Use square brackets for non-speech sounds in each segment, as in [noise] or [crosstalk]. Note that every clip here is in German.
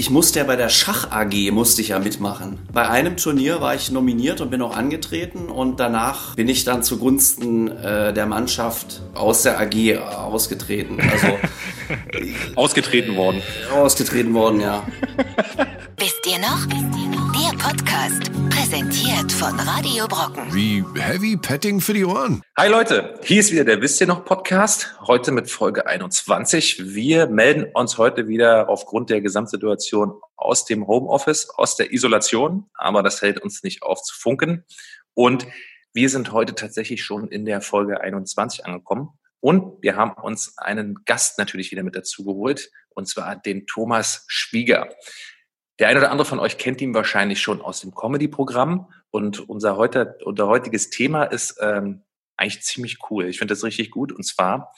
ich musste ja bei der Schach AG musste ich ja mitmachen. Bei einem Turnier war ich nominiert und bin auch angetreten und danach bin ich dann zugunsten äh, der Mannschaft aus der AG ausgetreten. Also [laughs] ausgetreten worden. Ausgetreten worden, ja. Wisst ihr noch? Der Podcast, präsentiert von Radio Brocken. Wie Heavy Petting für die Ohren. Hi Leute, hier ist wieder der Wisst ihr noch Podcast, heute mit Folge 21. Wir melden uns heute wieder aufgrund der Gesamtsituation aus dem Homeoffice, aus der Isolation, aber das hält uns nicht auf zu funken. Und wir sind heute tatsächlich schon in der Folge 21 angekommen. Und wir haben uns einen Gast natürlich wieder mit dazu geholt, und zwar den Thomas Schwieger. Der eine oder andere von euch kennt ihn wahrscheinlich schon aus dem Comedy-Programm. Und unser, heute, unser heutiges Thema ist ähm, eigentlich ziemlich cool. Ich finde das richtig gut. Und zwar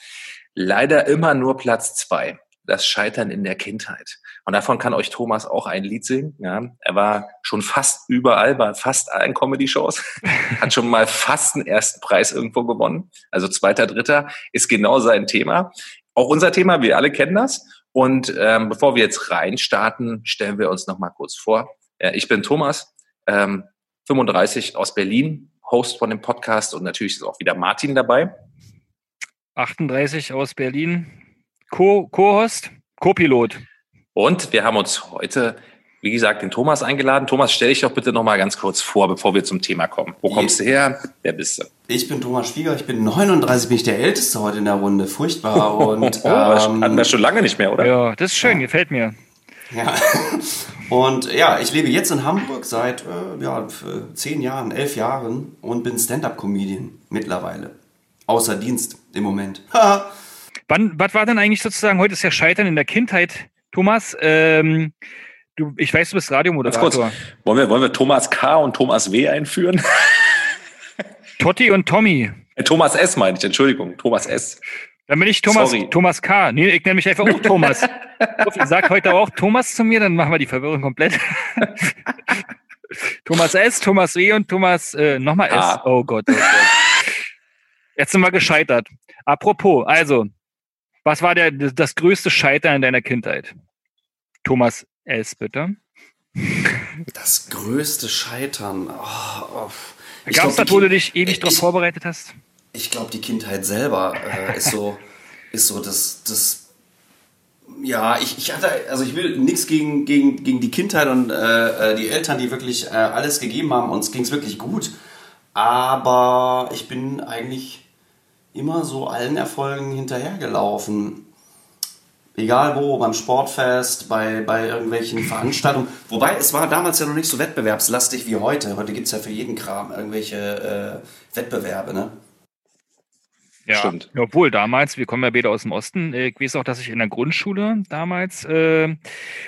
leider immer nur Platz zwei. Das Scheitern in der Kindheit. Und davon kann euch Thomas auch ein Lied singen. Ja, er war schon fast überall, bei fast allen Comedy-Shows, [laughs] hat schon mal fast einen ersten Preis irgendwo gewonnen. Also zweiter, dritter ist genau sein Thema. Auch unser Thema, wir alle kennen das. Und ähm, bevor wir jetzt reinstarten, stellen wir uns noch mal kurz vor. Äh, ich bin Thomas, ähm, 35 aus Berlin, Host von dem Podcast und natürlich ist auch wieder Martin dabei. 38 aus Berlin, Co-Host, Co-Pilot. Und wir haben uns heute, wie gesagt, den Thomas eingeladen. Thomas, stell dich doch bitte noch mal ganz kurz vor, bevor wir zum Thema kommen. Wo kommst du her? Wer bist du? Ich bin Thomas Schwieger, ich bin 39, bin ich der Älteste heute in der Runde. Furchtbar. [laughs] Und, oh, ähm, hatten wir schon lange nicht mehr, oder? Ja, das ist schön, ja. gefällt mir. Ja. [laughs] Und ja, ich lebe jetzt in Hamburg seit äh, ja, zehn Jahren, elf Jahren und bin Stand-up-Comedian mittlerweile. Außer Dienst im Moment. [laughs] Wann, was war denn eigentlich sozusagen, heute ist ja Scheitern in der Kindheit, Thomas? Ähm, du, ich weiß, du bist Radiomoderator. Ganz kurz, wollen wir, wollen wir Thomas K. und Thomas W. einführen? [laughs] Totti und Tommy. Äh, Thomas S. meine ich, Entschuldigung, Thomas S. Dann bin ich Thomas, Sorry. Thomas K. Nee, ich nenne mich einfach auch Thomas. [laughs] Sag heute auch Thomas zu mir, dann machen wir die Verwirrung komplett. [laughs] Thomas S., Thomas W. und Thomas äh, nochmal S. Ah. Oh Gott, oh Gott. Jetzt sind wir gescheitert. Apropos, also, was war der, das größte Scheitern in deiner Kindheit? Thomas S., bitte. Das größte Scheitern. Oh, oh. Gab es da, wo du dich ewig darauf vorbereitet hast? Ich glaube, die Kindheit selber äh, ist so, [laughs] ist so das, das ja, ich, ich hatte, also ich will nichts gegen, gegen, gegen die Kindheit und äh, äh die Eltern, die wirklich äh, alles gegeben haben. Uns ging es wirklich gut. Aber ich bin eigentlich immer so allen Erfolgen hinterhergelaufen. Egal wo, beim Sportfest, bei, bei irgendwelchen Veranstaltungen. Wobei es war damals ja noch nicht so wettbewerbslastig wie heute. Heute gibt es ja für jeden Kram irgendwelche äh, Wettbewerbe, ne? Ja, Stimmt. obwohl damals, wir kommen ja beide aus dem Osten, äh, ich weiß auch, dass ich in der Grundschule damals äh,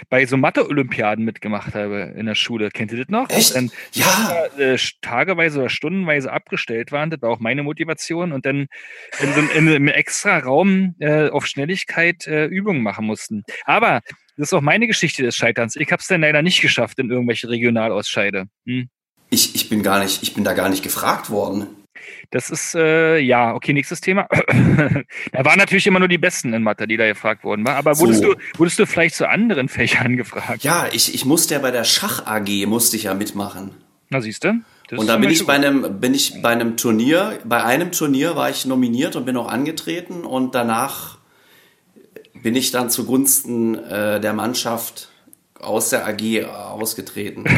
bei so Mathe-Olympiaden mitgemacht habe in der Schule. Kennt ihr das noch? Echt? Dann, ja. Äh, tageweise oder stundenweise abgestellt waren, das war auch meine Motivation und dann in, so, in einem extra Raum äh, auf Schnelligkeit äh, Übungen machen mussten. Aber das ist auch meine Geschichte des Scheiterns. Ich habe es dann leider nicht geschafft in irgendwelche Regionalausscheide. Hm? Ich, ich bin gar nicht, ich bin da gar nicht gefragt worden. Das ist, äh, ja, okay, nächstes Thema. [clears throat] da waren natürlich immer nur die Besten in Mathe, die da gefragt worden waren. Aber wurdest, so. du, wurdest du vielleicht zu anderen [laughs] Fächern gefragt? Ja, ich, ich musste ja bei der Schach AG, musste ich ja mitmachen. Na, siehst du? und dann bin ich, bei einem, bin ich bei einem Turnier, bei einem Turnier war ich nominiert und bin auch angetreten und danach bin ich dann zugunsten äh, der Mannschaft aus der AG ausgetreten. [laughs]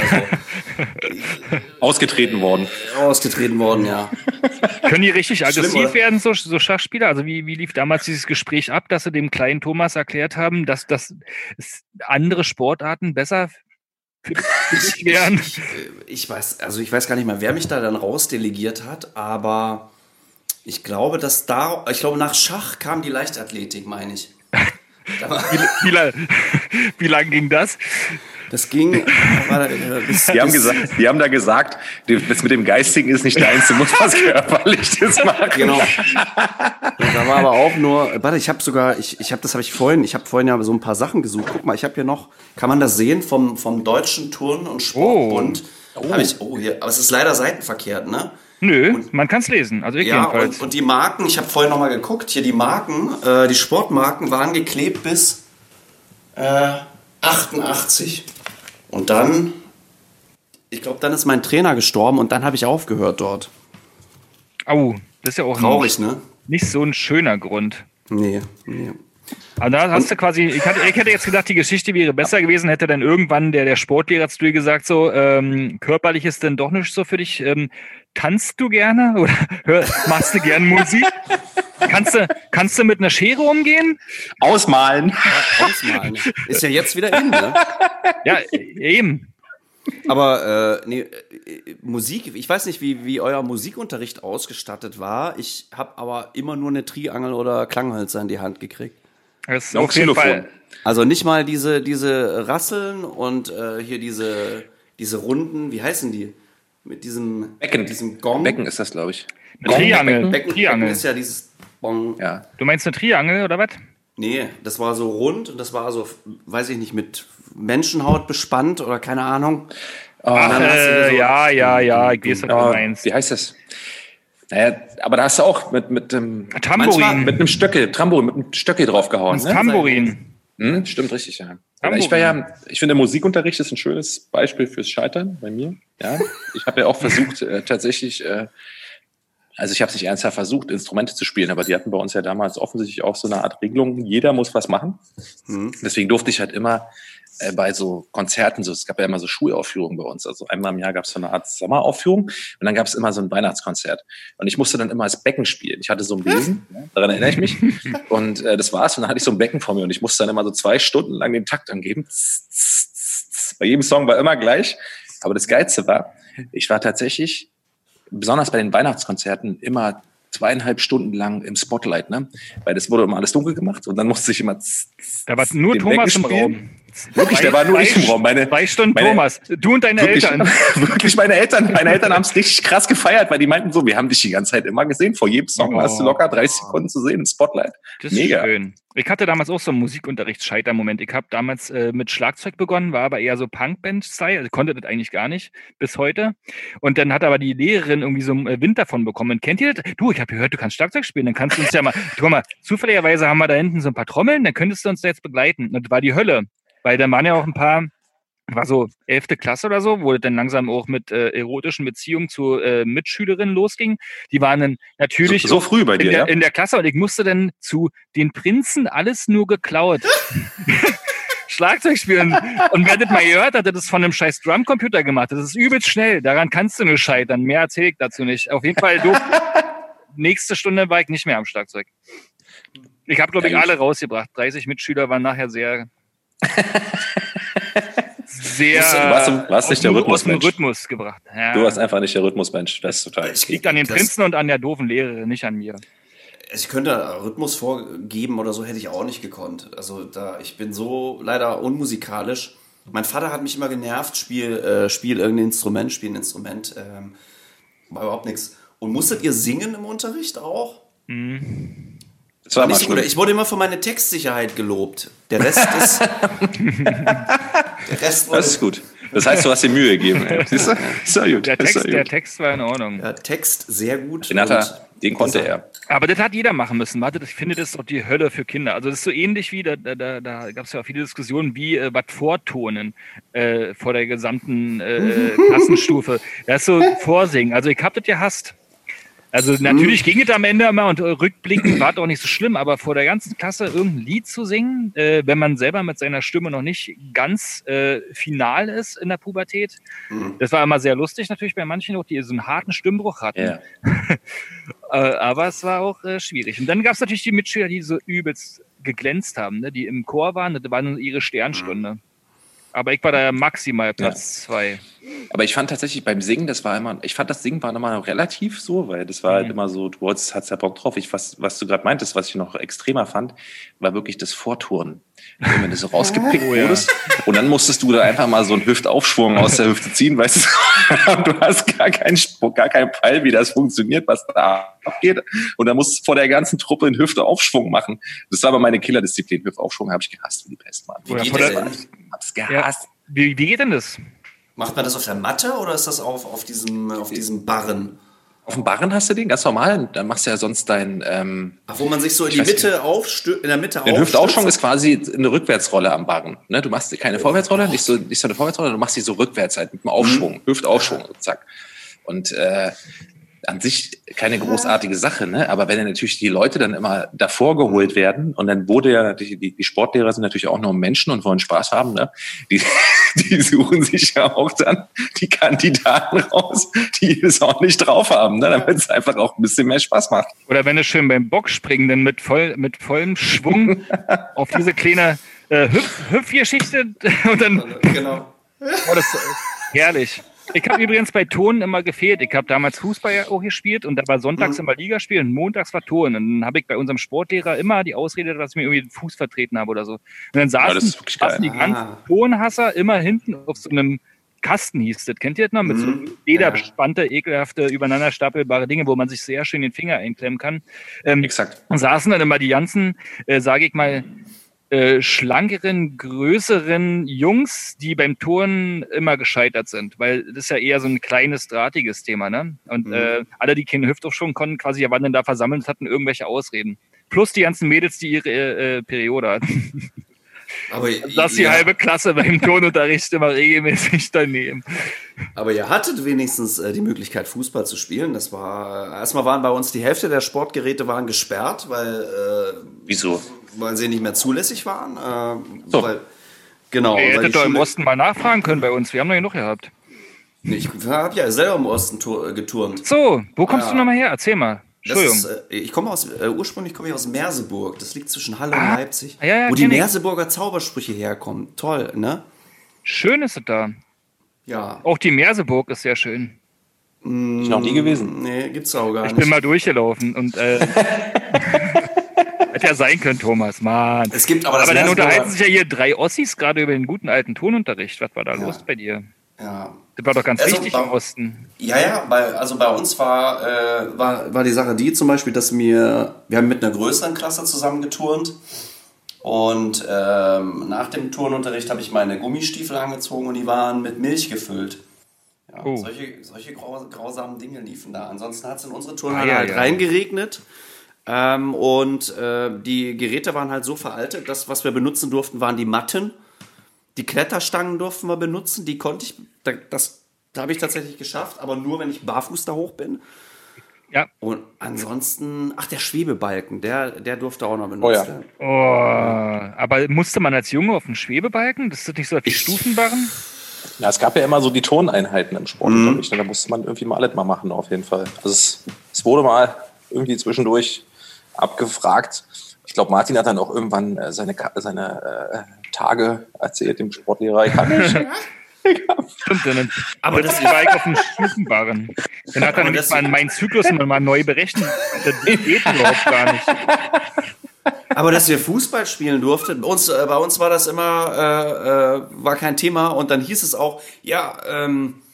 Also, ausgetreten worden. Ausgetreten worden, ja. [laughs] Können die richtig aggressiv werden, so, so, Schachspieler? Also wie, wie lief damals dieses Gespräch ab, dass sie dem kleinen Thomas erklärt haben, dass, dass andere Sportarten besser für, dich [laughs] wären? Ich, ich, weiß, also ich weiß gar nicht mehr, wer mich da dann rausdelegiert hat, aber ich glaube, dass da, ich glaube, nach Schach kam die Leichtathletik, meine ich wie, wie, [laughs] wie lang ging das? Das ging. [laughs] Bis, die, haben gesagt, die haben da gesagt, das mit dem Geistigen ist nicht deins, du musst was [laughs] Körperliches machen. Genau. da war aber auch nur, warte, ich habe sogar, ich, ich habe das habe ich vorhin, ich habe vorhin ja so ein paar Sachen gesucht. Guck mal, ich habe hier noch, kann man das sehen vom, vom Deutschen Turn- und Sportbund? Oh. oh. Ich, oh hier, aber es ist leider seitenverkehrt, ne? Nö, und, man kann es lesen. Also ich ja, jedenfalls. Und, und die Marken, ich habe vorhin nochmal geguckt, hier die Marken, äh, die Sportmarken waren geklebt bis, äh, 88. Und dann, ich glaube, dann ist mein Trainer gestorben und dann habe ich aufgehört dort. Au, das ist ja auch Traurig, ne? nicht so ein schöner Grund. Nee, nee. Aber da hast du quasi, ich, hatte, ich hätte jetzt gedacht, die Geschichte wäre besser gewesen, hätte dann irgendwann der, der Sportlehrer zu dir gesagt, so, ähm, körperlich ist denn doch nicht so für dich. Ähm, tanzt du gerne oder [laughs] hör, machst du gern Musik? kannst, du, kannst du mit einer Schere umgehen? Ausmalen. Ausmalen. Ist ja jetzt wieder in, ne? Ja, eben. Aber äh, nee, äh, Musik, ich weiß nicht, wie, wie euer Musikunterricht ausgestattet war. Ich habe aber immer nur eine Triangel oder Klanghölzer in die Hand gekriegt. Das ist auf jeden. Fall. Also nicht mal diese, diese Rasseln und äh, hier diese, diese Runden, wie heißen die? Mit diesem, Becken. Mit diesem Gong. Becken ist das, glaube ich. Eine Triangel. Becken, Becken Triangel. ist ja dieses Bong. Ja. Du meinst eine Triangel oder was? Nee, das war so rund und das war so, weiß ich nicht, mit Menschenhaut bespannt oder keine Ahnung. Ach, hast du äh, so- ja, ja, ja, ich weiß, was du Ja, meinst. wie heißt das? Naja, aber da hast du auch mit, mit, dem Tambourin. mit einem Stöckel, Trambo, mit einem Stöckel draufgehauen. Das Ne? Tambourin. Hm, stimmt richtig, ja. Ich war ja, ich finde, Musikunterricht ist ein schönes Beispiel fürs Scheitern bei mir. Ja, ich habe ja auch [laughs] versucht, äh, tatsächlich, äh, also ich habe es nicht ernsthaft versucht, Instrumente zu spielen, aber die hatten bei uns ja damals offensichtlich auch so eine Art Regelung, jeder muss was machen. Mhm. Deswegen durfte ich halt immer äh, bei so Konzerten, so es gab ja immer so Schulaufführungen bei uns. Also einmal im Jahr gab es so eine Art Sommeraufführung und dann gab es immer so ein Weihnachtskonzert. Und ich musste dann immer als Becken spielen. Ich hatte so ein Besen, ja, daran erinnere ich mich. [laughs] Und äh, das war's. Und dann hatte ich so ein Becken vor mir und ich musste dann immer so zwei Stunden lang den Takt angeben. Bei jedem Song war immer gleich. Aber das Geilste war, ich war tatsächlich, besonders bei den Weihnachtskonzerten, immer zweieinhalb Stunden lang im Spotlight, ne? Weil das wurde immer alles dunkel gemacht und dann [laughs] musste ich immer Da war nur Thomas im. Raum. Wirklich, der war nur ich im Raum. Meine, Zwei Stunden meine- Thomas. Du und deine wirklich, Eltern. [laughs] wirklich meine Eltern, meine Eltern haben es richtig krass gefeiert, weil die meinten so, wir haben dich die ganze Zeit immer gesehen. Vor jedem Song Oh. hast du locker 30 Sekunden zu sehen im Spotlight. Das ist Mega. schön. Ich hatte damals auch so einen Musikunterricht-Scheiter-Moment. Ich habe damals äh, mit Schlagzeug begonnen, war aber eher so Punkband-Style, also konnte das eigentlich gar nicht bis heute. Und dann hat aber die Lehrerin irgendwie so einen äh, Wind davon bekommen. Kennt ihr das? Du, ich habe gehört, du kannst Schlagzeug spielen, dann kannst du uns ja mal, [laughs] guck mal, zufälligerweise haben wir da hinten so ein paar Trommeln, dann könntest du uns da jetzt begleiten. Und das war die Hölle, weil dann waren ja auch ein paar, war so elfte Klasse oder so, wo das dann langsam auch mit äh, erotischen Beziehungen zu äh, Mitschülerinnen losging. Die waren dann natürlich So, so früh bei in dir, der, ja? in der Klasse und ich musste dann zu den Prinzen alles nur geklaut. [laughs] Schlagzeug spielen. Und wer das mal gehört hat, das ist von einem scheiß Drumcomputer gemacht. Das ist übelst schnell. Daran kannst du nur scheitern. Mehr erzähle ich dazu nicht. Auf jeden Fall, du, [laughs] nächste Stunde war ich nicht mehr am Schlagzeug. Ich habe, glaube ich, alle rausgebracht. 30 Mitschüler waren nachher sehr, sehr Du warst im- warst nicht der dem Rhythmusmensch. Rhythmus gebracht. Ja. Du warst einfach nicht der Rhythmusmensch. Das ist total. Ich- Liegt an den Prinzen und an der doofen Lehrerin, nicht an mir. Also Ich könnte Rhythmus vorgeben oder so hätte ich auch nicht gekonnt. Also da ich bin so leider unmusikalisch. Mein Vater hat mich immer genervt, spiel, äh, spiel irgendein Instrument, spiel ein Instrument. Ähm, war überhaupt nichts. Und musstet ihr singen im Unterricht auch? Das war Nicht so gut. Ich wurde immer für meine Textsicherheit gelobt. Der Rest ist. [laughs] der Rest wurde, Das ist gut. Das heißt, du hast dir Mühe gegeben. [laughs] Siehst du? Ist ja gut. Der Ist ja Text, der gut. Text war in Ordnung. ja, Text sehr gut. Den, hat er, den konnte er. Aber das hat jeder machen müssen. Warte, ich finde, das ist doch die Hölle für Kinder. Also das ist so ähnlich wie, da, da, da, da gab es ja auch viele Diskussionen, wie äh, was vortonen äh, vor der gesamten äh, [laughs] Klassenstufe. Das ist so Vorsingen. Also ich hab das gehasst. Also natürlich ging es am Ende immer und äh, rückblickend war es auch nicht so schlimm, aber vor der ganzen Klasse irgendein Lied zu singen, äh, wenn man selber mit seiner Stimme noch nicht ganz äh, final ist in der Pubertät, das war immer sehr lustig natürlich bei manchen auch, die so einen harten Stimmbruch hatten. Ja. [laughs] Äh, aber es war auch äh, schwierig. Und dann gab es natürlich die Mitschüler, die so übelst geglänzt haben, ne? die im Chor waren, das war ihre Sternstunde. Aber ich war da maximal Platz zwei. Aber ich fand tatsächlich beim Singen, das war immer, ich fand das Singen war immer noch relativ so, weil das war halt immer so, du hattest ja Bock drauf. Ich, was, was du gerade meintest, was ich noch extremer fand, war wirklich das Vorturnen. Wenn du so [laughs] rausgepickt Oh, ja. wurdest und dann musstest du da einfach mal so einen Hüftaufschwung aus der Hüfte ziehen, weißt du, [laughs] du hast gar keinen gar keinen Peil, wie das funktioniert, was da abgeht. Und dann musst du vor der ganzen Truppe einen Hüftaufschwung machen. Das war aber meine Killerdisziplin. Hüftaufschwung habe ich gehasst wie die Pest, Mann. Oder geht das? Hab's ja, gehasst. wie, wie geht denn das? Macht man das auf der Matte oder ist das auf, auf, diesem, auf diesem Barren? Auf dem Barren hast du den ganz normal. Dann machst du ja sonst dein. Ähm, Ach, wo man sich so in die Mitte aufstö in der Mitte den Hüftaufschwung ist quasi eine Rückwärtsrolle am Barren. Ne? Du machst keine Vorwärtsrolle, nicht so, nicht so eine Vorwärtsrolle, du machst die so rückwärts halt mit dem Aufschwung, Hüftaufschwung, zack. Und äh, an sich keine großartige Sache, ne? Aber wenn dann natürlich die Leute dann immer davor geholt werden und dann wurde ja natürlich, die, die Sportlehrer sind natürlich auch nur Menschen und wollen Spaß haben, ne? Die, [laughs] die suchen sich ja auch dann die Kandidaten raus, die es auch nicht drauf haben, ne? Damit es einfach auch ein bisschen mehr Spaß macht. Oder wenn du schön beim Bockspringen dann mit, voll, mit vollem Schwung [laughs] auf diese kleine äh, Hüpf, Hüpfgeschichte [laughs] und dann Genau. Oh, das ist herrlich. Ich habe übrigens bei Turnen immer gefehlt. Ich habe damals Fußball ja auch gespielt und da war sonntags immer Ligaspiel und montags war Turnen. Und dann habe ich bei unserem Sportlehrer immer die Ausrede, dass ich mir irgendwie den Fuß vertreten habe oder so. Und dann saßen, geil. saßen die ganzen Ah. Turnhasser immer hinten auf so einem Kasten hieß das. Kennt ihr das noch? Mit so Mhm. lederbespannte, ekelhafte, übereinander stapelbare Dinge, wo man sich sehr schön den Finger einklemmen kann. Ähm, Exakt. und saßen dann immer die ganzen, äh, sage ich mal, äh, schlankeren, größeren Jungs, die beim Turnen immer gescheitert sind, weil das ist ja eher so ein kleines, drahtiges Thema, ne? Und Mhm. äh, alle, die keine Hüftaufschwung konnten, quasi ja, waren dann da versammelt und hatten irgendwelche Ausreden. Plus die ganzen Mädels, die ihre äh, äh, Periode hatten. [laughs] Aber, [laughs] Das ist die ja, halbe Klasse beim Turnunterricht immer regelmäßig daneben. aber ihr hattet wenigstens äh, die Möglichkeit, Fußball zu spielen. Das war, erstmal waren bei uns die Hälfte der Sportgeräte waren gesperrt, weil, äh, Wieso? Weil sie nicht mehr zulässig waren. Äh, So. weil, genau. Ihr hättet doch im Osten mal nachfragen können bei uns. Wir haben doch genug gehabt. Nee, Ich habe ja selber im Osten äh, geturnt. So, wo kommst Ah. du nochmal her? Erzähl mal. Entschuldigung. ist, äh, ich komme aus, äh, ursprünglich komme ich aus Merseburg. Das liegt zwischen Halle Ah. und Leipzig. Ja, ja, wo die ich. Merseburger Zaubersprüche herkommen. Toll, ne? Schön ist es da. Ja. Auch die Merseburg ist sehr schön. Ich noch nie gewesen. Nee, gibt's auch gar Ich nicht. bin mal durchgelaufen und äh, [laughs] hätte ja sein können, Thomas, Mann. es gibt aber Aber dann unterhalten sich ja hier drei Ossis gerade über den guten alten Tonunterricht. Was war da Ja. los bei dir? Ja. Das war doch ganz Also, wichtig bei- im Osten. Ja, ja, bei, also bei uns war, äh, war, war die Sache die zum Beispiel, dass mir, wir haben mit einer größeren Klasse zusammen geturnt und ähm, nach dem Turnunterricht habe ich meine Gummistiefel angezogen und die waren mit Milch gefüllt. Ja, Oh. Solche, solche grau, grausamen Dinge liefen da. Ansonsten hat es in unsere Turnhalle Ah, ja, halt ja. reingeregnet. Ähm, und äh, die Geräte waren halt so veraltet, das, was wir benutzen durften, waren die Matten. Die Kletterstangen durften wir benutzen, die konnte ich, da, das da habe ich tatsächlich geschafft, aber nur, wenn ich barfuß da hoch bin. Ja. Und ansonsten, ach, der Schwebebalken, der, der durfte auch noch benutzt Oh ja. werden. Oh, aber musste man als Junge auf den Schwebebalken? Das ist nicht so wie Stufenbarren? Ja, es gab ja immer so die Turneinheiten im Sportunterricht. ne? Da musste man irgendwie mal alles mal machen, auf jeden Fall. Also es, es wurde mal irgendwie zwischendurch abgefragt. Ich glaube, Martin hat dann auch irgendwann äh, seine, seine äh, Tage erzählt dem Sportlehrer. Ich kann nicht. Stimmt, Aber das- war ich auf den Stufenbarren. Dann hat er nämlich das- mal meinen Zyklus mal neu berechnet. Das geht überhaupt gar nicht. Aber dass wir Fußball spielen durften, bei uns, äh, bei uns war das immer, äh, äh, war kein Thema. Und dann hieß es auch, ja, ähm, äh,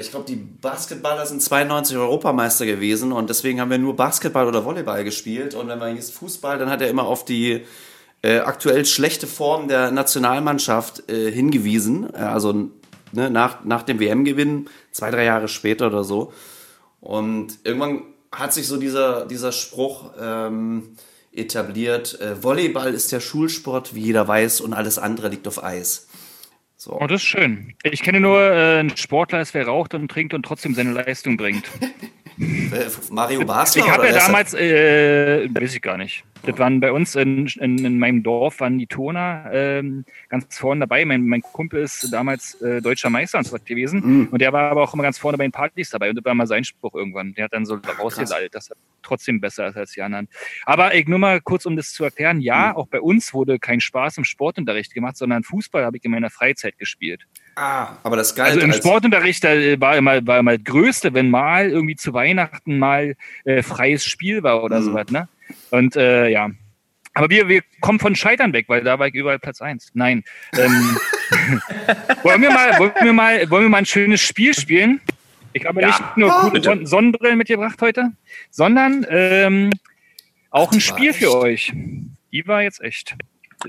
ich glaube, die Basketballer sind 92 Europameister gewesen und deswegen haben wir nur Basketball oder Volleyball gespielt. Und wenn man hieß Fußball, dann hat er immer auf die äh, aktuell schlechte Form der Nationalmannschaft äh, hingewiesen. Äh, also ne, nach, nach dem WM-Gewinn, zwei, drei Jahre später oder so. Und irgendwann hat sich so dieser, dieser Spruch ähm, etabliert, äh, Volleyball ist der Schulsport, wie jeder weiß, und alles andere liegt auf Eis. So. Oh, das ist schön. Ich kenne nur äh, einen Sportler, wer raucht und trinkt und trotzdem seine Leistung bringt. [laughs] Äh, Mario Basler? Ich habe ja damals, äh, weiß ich gar nicht. Das waren bei uns in, in, in meinem Dorf, waren die Turner ähm, ganz vorne dabei. Mein, mein Kumpel ist damals äh, deutscher Meister und so was gewesen. Mhm. Und der war aber auch immer ganz vorne bei den Partys dabei. Und das war mal sein Spruch irgendwann. Der hat dann so rausgelallt, dass er trotzdem besser ist als die anderen. Aber ich nur mal kurz, um das zu erklären. Ja, Mhm. auch bei uns wurde kein Spaß im Sportunterricht gemacht, sondern Fußball habe ich in meiner Freizeit gespielt. Ah, aber das galt Also im als- Sportunterricht äh, war immer, war immer das Größte, wenn mal irgendwie zu Weihnachten mal äh, freies Spiel war oder Mhm. sowas, ne? Und äh, ja. Aber wir, wir kommen von Scheitern weg, weil da war ich überall Platz eins. Nein. Ähm, [laughs] [laughs] wollen, wir mal, wollen, wir mal, wollen wir mal ein schönes Spiel spielen? Ich habe Ja. nicht nur bitte. Son Sonnenbrillen mitgebracht heute, sondern ähm, auch Ach, ein Spiel für euch. Die war jetzt echt.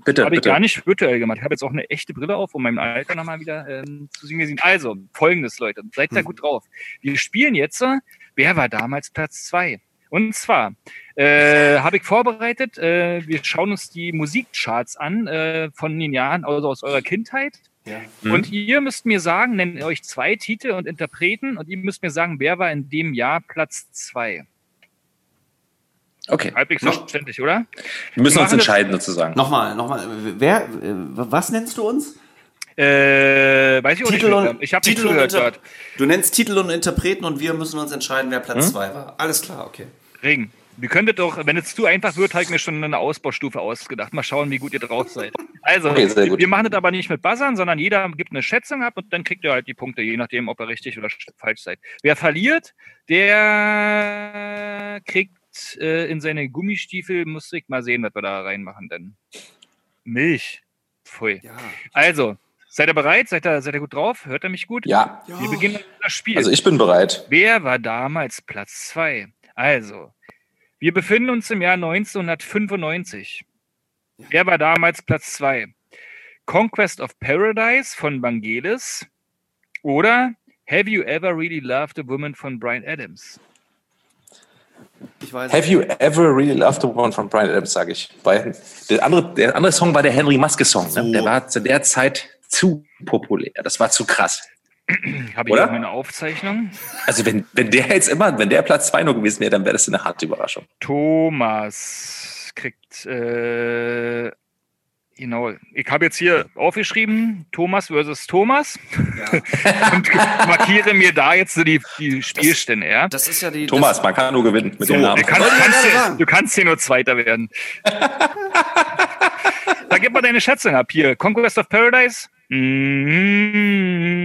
Bitte, Habe ich bitte. gar nicht virtuell gemacht. Ich habe jetzt auch eine echte Brille auf, um meinem Alter nochmal wieder ähm, zu sehen. Also, folgendes, Leute. Seid da Hm. gut drauf. Wir spielen jetzt, äh, wer war damals Platz zwei? Und zwar äh, habe ich vorbereitet, äh, wir schauen uns die Musikcharts an äh, von den Jahren, also aus eurer Kindheit. Ja. Mhm. Und ihr müsst mir sagen, nennt euch zwei Titel und Interpreten und ihr müsst mir sagen, wer war in dem Jahr Platz zwei. Okay. Halbwegs No. verständlich, oder? Wir müssen Wir uns machen das- entscheiden sozusagen. Nochmal, nochmal. Wer, was nennst du uns? Äh, weiß ich auch Titel nicht. und. Ich habe nicht zugehört Inter. Du nennst Titel und Interpreten und wir müssen uns entscheiden, wer Platz Hm? zwei war. Alles klar, okay. Regen. Wir könntet doch, wenn es zu einfach wird, ich mir schon eine Ausbaustufe ausgedacht. Mal schauen, wie gut ihr drauf seid. Also, Okay, sehr gut. wir machen das aber nicht mit Buzzern, sondern jeder gibt eine Schätzung ab und dann kriegt ihr halt die Punkte, je nachdem, ob ihr richtig oder sch- falsch seid. Wer verliert, der kriegt äh, in seine Gummistiefel, muss ich mal sehen, was wir da reinmachen denn. Milch. Pfui. Ja. Also, seid ihr bereit? Seid ihr, seid ihr gut drauf? Hört ihr mich gut? Ja, Wir beginnen das Spiel. also ich bin bereit. Wer war damals Platz 2? Also, wir befinden uns im Jahr 1995. Wer war damals Platz 2? Conquest of Paradise von Vangelis oder Have You Ever Really Loved a Woman von Brian Adams? Ich weiß. Have you ever really loved a woman von Brian Adams, sage ich. Weil der andere, der andere Song war der Henry Maske Song. Ne? Der war zu der Zeit zu populär. Das war zu krass. [clears throat] Habe ich Oder? auch meine Aufzeichnung? Also wenn, wenn der jetzt immer, wenn der Platz zwei nur gewesen wäre, dann wäre das eine harte Überraschung. Thomas kriegt, äh, genau, ich habe jetzt hier aufgeschrieben, Thomas versus Thomas Ja. [laughs] und markiere mir da jetzt so die, die Spielstände, ja? Das ist ja die. Thomas, man kann nur gewinnen mit So, dem Namen. Du kannst, kannst du kannst hier nur Zweiter werden. [laughs] da gib mal deine Schätzung ab. Hier, Conquest of Paradise. Mm.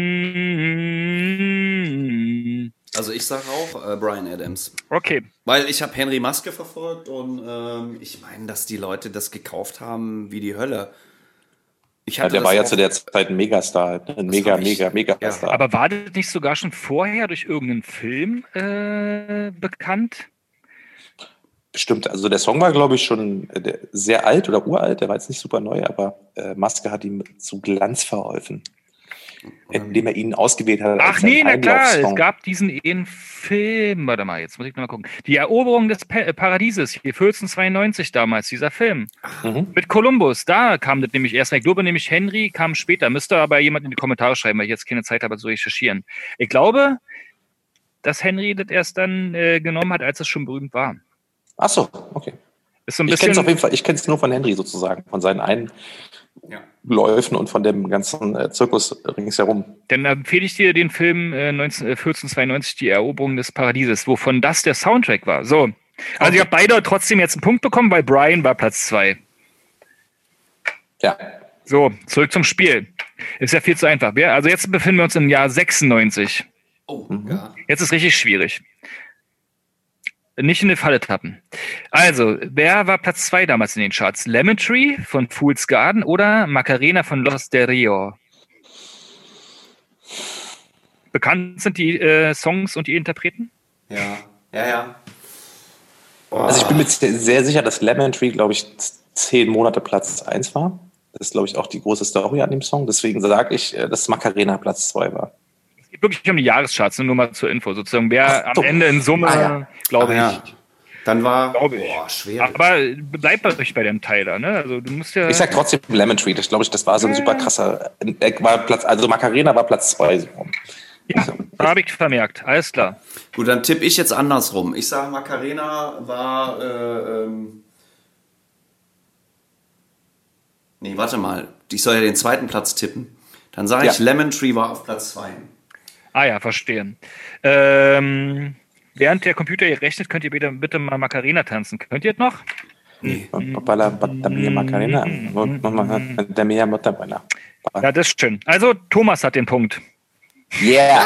Also ich sage auch äh, Brian Adams. Okay, Weil ich habe Henry Maske verfolgt und ähm, ich meine, dass die Leute das gekauft haben wie die Hölle. Ich Ja, der war ja zu der Zeit ein Megastar. halt, ne? Ein mega, mega, mega ja. Star. aber war das nicht sogar schon vorher durch irgendeinen Film äh, bekannt? Stimmt, also der Song war, glaube ich, schon äh, sehr alt oder uralt, der war jetzt nicht super neu, aber äh, Maske hat ihm zu Glanz verholfen. Indem er ihn ausgewählt hat. Ach nee, na klar, es gab diesen einen Film, warte mal, jetzt muss ich noch mal gucken. Die Eroberung des Pa- äh, Paradieses, hier 1492 damals, dieser Film. Mhm. Mit Columbus, da kam das nämlich erst. Ich glaube nämlich, Henry kam später. Müsste aber jemand in die Kommentare schreiben, weil ich jetzt keine Zeit habe zu recherchieren. Ich glaube, dass Henry das erst dann äh, genommen hat, als es schon berühmt war. Ach so, okay. Ist so ein Ich kenne es auf jeden Fall, ich kenne es nur von Henry sozusagen, von seinen Ja. Einläufen und von dem ganzen äh, Zirkus ringsherum. Dann empfehle ich dir den Film äh, 19, äh, 1492, die Eroberung des Paradieses, wovon das der Soundtrack war. So. Also, ich habe beide trotzdem jetzt einen Punkt bekommen, weil Brian war Platz zwei. Ja, So, zurück zum Spiel. Ist ja viel zu einfach. Wer, also jetzt befinden wir uns im Jahr 96. Oh, Mhm. ja. Jetzt ist richtig schwierig. Nicht in eine Falle tappen. Also, wer war Platz zwei damals in den Charts? Lemon Tree von Fool's Garden oder Macarena von Los de Rio? Bekannt sind die äh, Songs und die Interpreten? Ja, ja, ja. also ich bin mir sehr sehr sicher, dass Lemon Tree, glaube ich, zehn Monate Platz eins war. Das ist, glaube ich, auch die große Story an dem Song. Deswegen sage ich, äh, dass Macarena Platz zwei war. Geht wirklich um die Jahrescharts, nur mal zur Info. Sozusagen, wer am Ende in Summe, Ah, ja. glaube Ah, ich. ja. Dann war. Glaube ich. Boah, schwer. Aber bleib bei euch bei dem Teil da, ne? Also du musst ja. Ich sag trotzdem Lemon Tree. Das glaube ich, das war so ein super krasser. äh, War Platz, also Macarena war Platz zwei. so. ja, habe ich vermerkt. Alles klar. Gut, dann tippe ich jetzt andersrum. Ich sage, Macarena war. Äh, ähm nee, warte mal. Ich soll ja den zweiten Platz tippen. Dann sage ich, Ja. Lemon Tree war auf Platz 2. Ah ja, verstehe. Ähm, während der Computer hier rechnet, könnt ihr bitte, bitte mal Macarena tanzen. Könnt ihr es noch? Mutter, bala. Ja, das ist schön. Also, Thomas hat den Punkt. Yeah!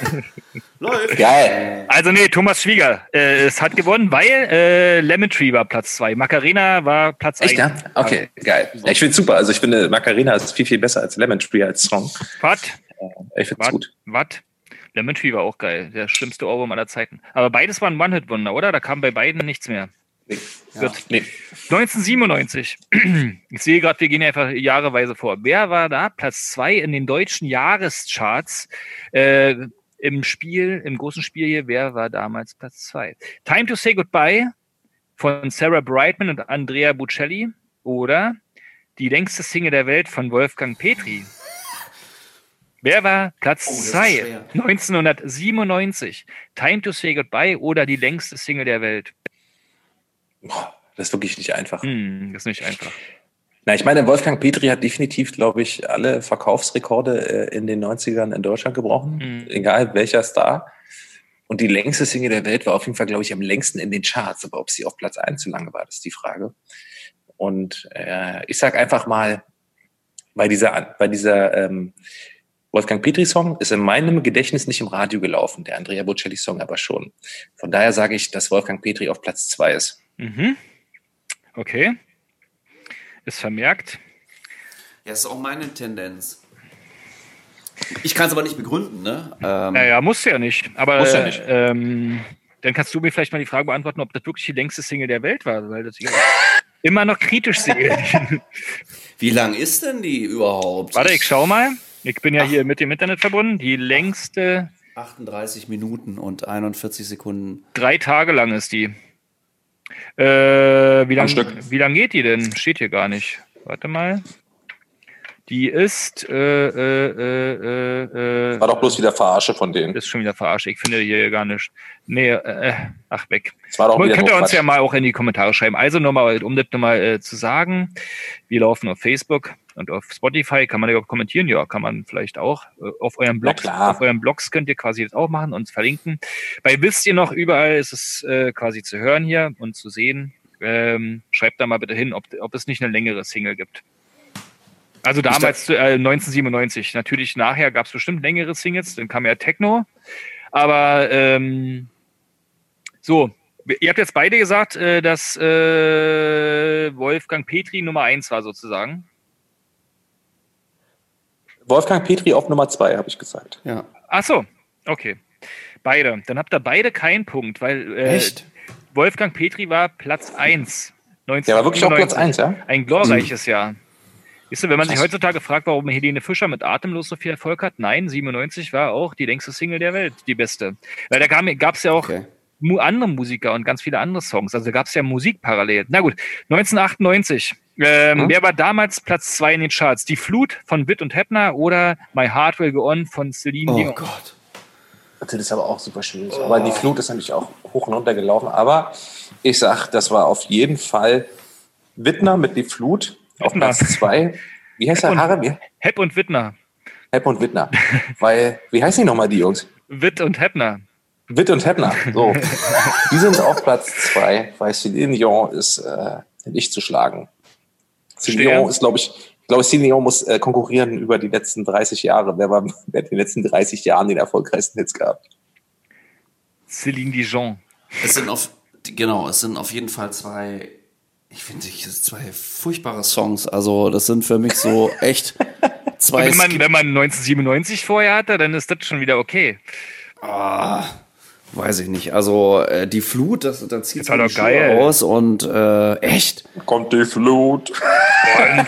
[laughs] Läuft. Geil! Also, nee, Thomas Schwieger. Äh, es hat gewonnen, weil äh, Lemon Tree war Platz 2. Macarena war Platz 1. Echt, ja? Okay, geil. Ja, ich finde super. Also ich finde, Macarena ist viel, viel besser als Lemon Tree als Song. Was? Ich finde es gut. Was? Lemon Tree war auch geil. Der schlimmste Ohrwurm aller Zeiten. Aber beides waren One-Hit-Wunder, oder? Da kam bei beiden nichts mehr. Gut. Nee. 1997. [clears throat] Ich sehe gerade, wir gehen einfach jahreweise vor. Wer war da? Platz zwei in den deutschen Jahrescharts. Äh, im Spiel, im großen Spiel hier, wer war damals Platz zwei? Time to Say Goodbye von Sarah Brightman und Andrea Bocelli oder die längste Single der Welt von Wolfgang Petri. Wer war Platz Oh, das ist 2? schwer. 1997. Time to Say Goodbye oder die längste Single der Welt? Das ist wirklich nicht einfach. Hm, das ist nicht einfach. Na, ich meine, Wolfgang Petri hat definitiv, glaube ich, alle Verkaufsrekorde äh, in den 90ern in Deutschland gebrochen, Mhm. egal welcher Star. Und die längste Single der Welt war auf jeden Fall, glaube ich, am längsten in den Charts. Aber ob sie auf Platz 1 zu lange war, das ist die Frage. Und äh, ich sag einfach mal, bei dieser, bei dieser ähm, Wolfgang Petri-Song ist in meinem Gedächtnis nicht im Radio gelaufen, der Andrea Bocelli-Song aber schon. Von daher sage ich, dass Wolfgang Petri auf Platz 2 ist. Mhm. Okay. Ist vermerkt. Ja, ist auch meine Tendenz. Ich kann es aber nicht begründen, ne? Ähm, Naja, musst du ja nicht. Aber Muss ja nicht. Ähm, dann kannst du mir vielleicht mal die Frage beantworten, ob das wirklich die längste Single der Welt war, weil das ich immer noch kritisch sehe. [laughs] Wie lang ist denn die überhaupt? Warte, ich schau mal. Ich bin ja hier mit dem Internet verbunden. Die längste, 38 Minuten und 41 Sekunden. drei Tage lang ist die. Äh, wie lang, Stück. wie lang geht die denn? Steht hier gar nicht. Warte mal. Die ist, äh, äh, äh, äh, äh, War doch bloß wieder Verarsche von denen. ist schon wieder verarscht. Ich finde hier gar nicht. Nee, äh, ach, weg. War doch wieder könnt ihr uns Quatsch. ja mal auch in die Kommentare schreiben. Also nochmal, um das nochmal äh, zu sagen, wir laufen auf Facebook und auf Spotify. Kann man ja auch kommentieren? Ja, kann man vielleicht auch. Äh, Auf euren Blogs, auf euren Blogs könnt ihr quasi das auch machen und verlinken. Bei wisst ihr noch, überall ist es äh, quasi zu hören hier und zu sehen. Ähm, schreibt da mal bitte hin, ob, ob es nicht eine längere Single gibt. Also damals, äh, 1997. Natürlich nachher gab es bestimmt längere Singles, dann kam ja Techno. Aber ähm, so, ihr habt jetzt beide gesagt, äh, dass äh, Wolfgang Petri Nummer eins war sozusagen. Wolfgang Petri auf Nummer 2, habe ich gesagt. Ja. Ach so, okay. Beide. Dann habt ihr beide keinen Punkt, weil äh, Echt? Wolfgang Petri war Platz eins. Der war wirklich auf Platz 1, ja? Ein glorreiches Jahr. Wisst ihr, wenn man sich heutzutage fragt, warum Helene Fischer mit Atemlos so viel Erfolg hat, nein, 97 war auch die längste Single der Welt, die beste. Weil da gab es ja auch Okay. andere Musiker und ganz viele andere Songs. Also gab es ja Musik parallel. Na gut, 1998. Ähm, Hm? Wer war damals Platz zwei in den Charts? Die Flut von Witt und Heppner oder My Heart Will Go On von Celine Oh Dion? Gott. Das ist aber auch super schwierig. Aber die Flut ist natürlich auch hoch und runter gelaufen. Aber ich sag, das war auf jeden Fall Wittner mit die Flut auf Wittner. Platz 2. Wie heißt der Und- Haare? Wie? Hepp und Wittner. Hepp und Wittner. [laughs] Weil, wie heißen die nochmal, die Jungs? Witt und Heppner. Witt und Heppner. So. die sind auf Platz 2, weil Celine Dion ist äh, nicht zu schlagen. Dion ist, glaube ich, ich glaube, Celine Dion muss äh, konkurrieren über die letzten 30 Jahre. Wer, war, [laughs] wer hat in den letzten 30 Jahren den erfolgreichsten Hits gehabt? Celine Dijon. Es sind auf, genau, es sind auf jeden Fall zwei, ich finde, zwei furchtbare Songs. Also, das sind für mich so [laughs] echt zwei. Wenn man, wenn man 1997 vorher hatte, dann ist das schon wieder okay. Ah, weiß ich nicht. Also, äh, die Flut, das, da zieht man doch die Schuhe geil. aus und äh, echt? Kommt die Flut.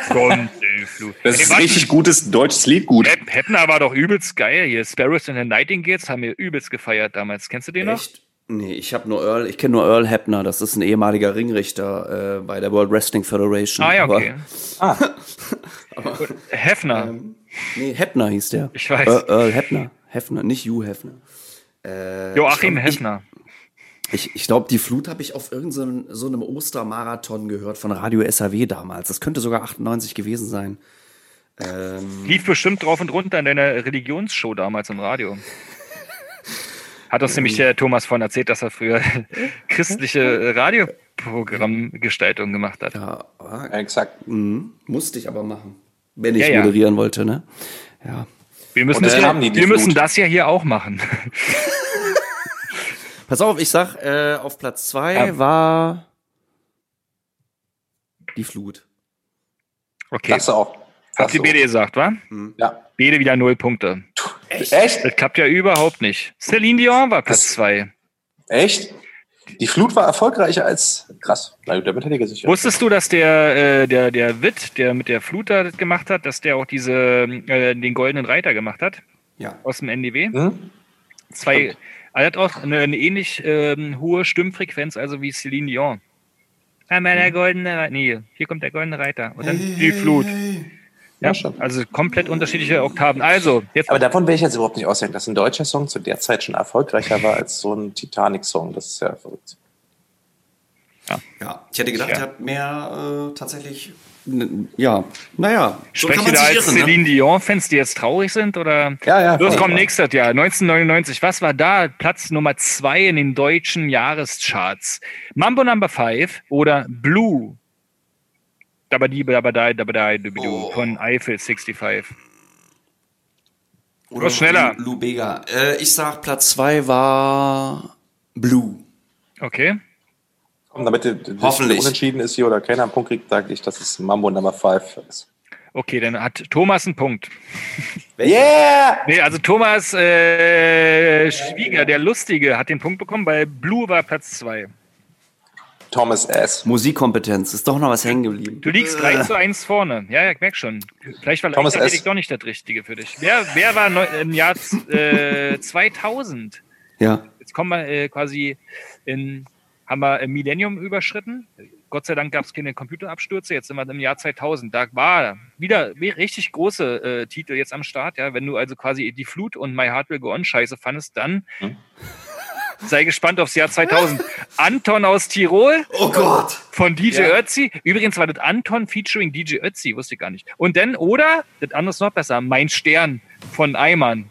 Kommt [laughs] die Flut. Das ist warte, richtig gutes deutsches Lied, gut. Hepp- Heppner war doch übelst geil. Hier, Sparrows and the Nightingales haben wir übelst gefeiert damals. Kennst du den noch? Echt? Nee, ich habe nur Earl, ich kenne nur Earl Hebner, das ist ein ehemaliger Ringrichter äh, bei der World Wrestling Federation. Ah ja, Aber- okay. Ah, Und Hefner. Ähm, nee, Hebner hieß der. Ich weiß. Earl, Hebner. Hefner, nicht Hugh Hefner. Äh, Joachim ich glaub, Hefner. Ich, ich glaube, die Flut habe ich auf irgendeinem so einem Ostermarathon gehört von Radio SAW damals. Das könnte sogar 98 gewesen sein. Ähm, Lief bestimmt drauf und runter in deiner Religionsshow damals im Radio. Hat uns nämlich der Thomas von erzählt, dass er früher [laughs] christliche äh, Radioprogrammgestaltung gemacht hat. ja, ah, exakt. mhm, musste ich aber machen, wenn ich Ja, ja. moderieren wollte, ne? Ja. Wir müssen, das, ja, haben die die wir müssen das ja hier auch machen. [laughs] Pass auf, ich sag, äh, auf Platz zwei Ja. war die Flut. Okay. Das auch. Habt ihr. Bede gesagt, wa? Ja. Bede wieder null Punkte. Echt? Das klappt ja überhaupt nicht. Celine Dion war Platz Das- zwei. Echt? Die Flut war erfolgreicher als. Krass. Na gut, damit hätte ich gesichert. Wusstest du, dass der, äh, der, der Witt, der mit der Flut da das gemacht hat, dass der auch diese, äh, den goldenen Reiter gemacht hat? Ja. Aus dem NDW? Hm? Zwei, er hat auch eine, eine ähnlich ähm, hohe Stimmfrequenz, also wie Celine Dion. Einmal der goldene Reiter. Nee, hier kommt der goldene Reiter. Und dann die Flut. Ja, stimmt. also komplett unterschiedliche Oktaven. Also, jetzt Aber davon will ich jetzt überhaupt nicht ausdenken, dass ein deutscher Song zu der Zeit schon erfolgreicher war als so ein Titanic-Song. Das ist ja verrückt. Ja, ich hätte gedacht, Ja. er hat mehr äh, tatsächlich. Ja, naja. So Sprecht ihr da als ne? Celine Dion-Fans, die jetzt traurig sind? Oder? Ja, ja, Los, komm, nächstes Jahr, 1999. Was war da Platz Nummer zwei in den deutschen Jahrescharts? Mambo Number 5 oder Blue? Dabadi, dabadai, dabadai, dubidu Oh. von Eiffel 65. Oder Was schneller? Lou, Bega. Äh, ich sag, Platz zwei war Blue. Okay. Komm, damit die- die- Hoffentlich. unentschieden ist hier oder keiner einen Punkt kriegt, sage ich, dass es Mambo Number 5 ist. Okay, dann hat Thomas einen Punkt. Yeah! Nee, also Thomas äh, Schwieger, der Lustige, hat den Punkt bekommen, weil Blue war Platz zwei. Thomas S. Musikkompetenz. Ist doch noch was hängen geblieben. Du liegst 3 zu 1 vorne. Ja, ja, ich merk schon. Vielleicht war Thomas S. doch nicht das Richtige für dich. Wer, wer war neu, im Jahr äh, [laughs] 2000? Ja. Jetzt kommen wir äh, quasi in, haben wir im Millennium überschritten. Gott sei Dank gab es keine Computerabstürze. Jetzt sind wir im Jahr 2000. Da war wieder richtig große äh, Titel jetzt am Start. Ja, wenn du also quasi die Flut und My Heart Will Go On Scheiße fandest, dann Hm. Sei gespannt aufs Jahr 2000. Anton aus Tirol Oh Gott. von DJ Ja. Ötzi. Übrigens war das Anton featuring DJ Ötzi, wusste ich gar nicht. Und dann, oder, das andere ist noch besser, Mein Stern von Eimann.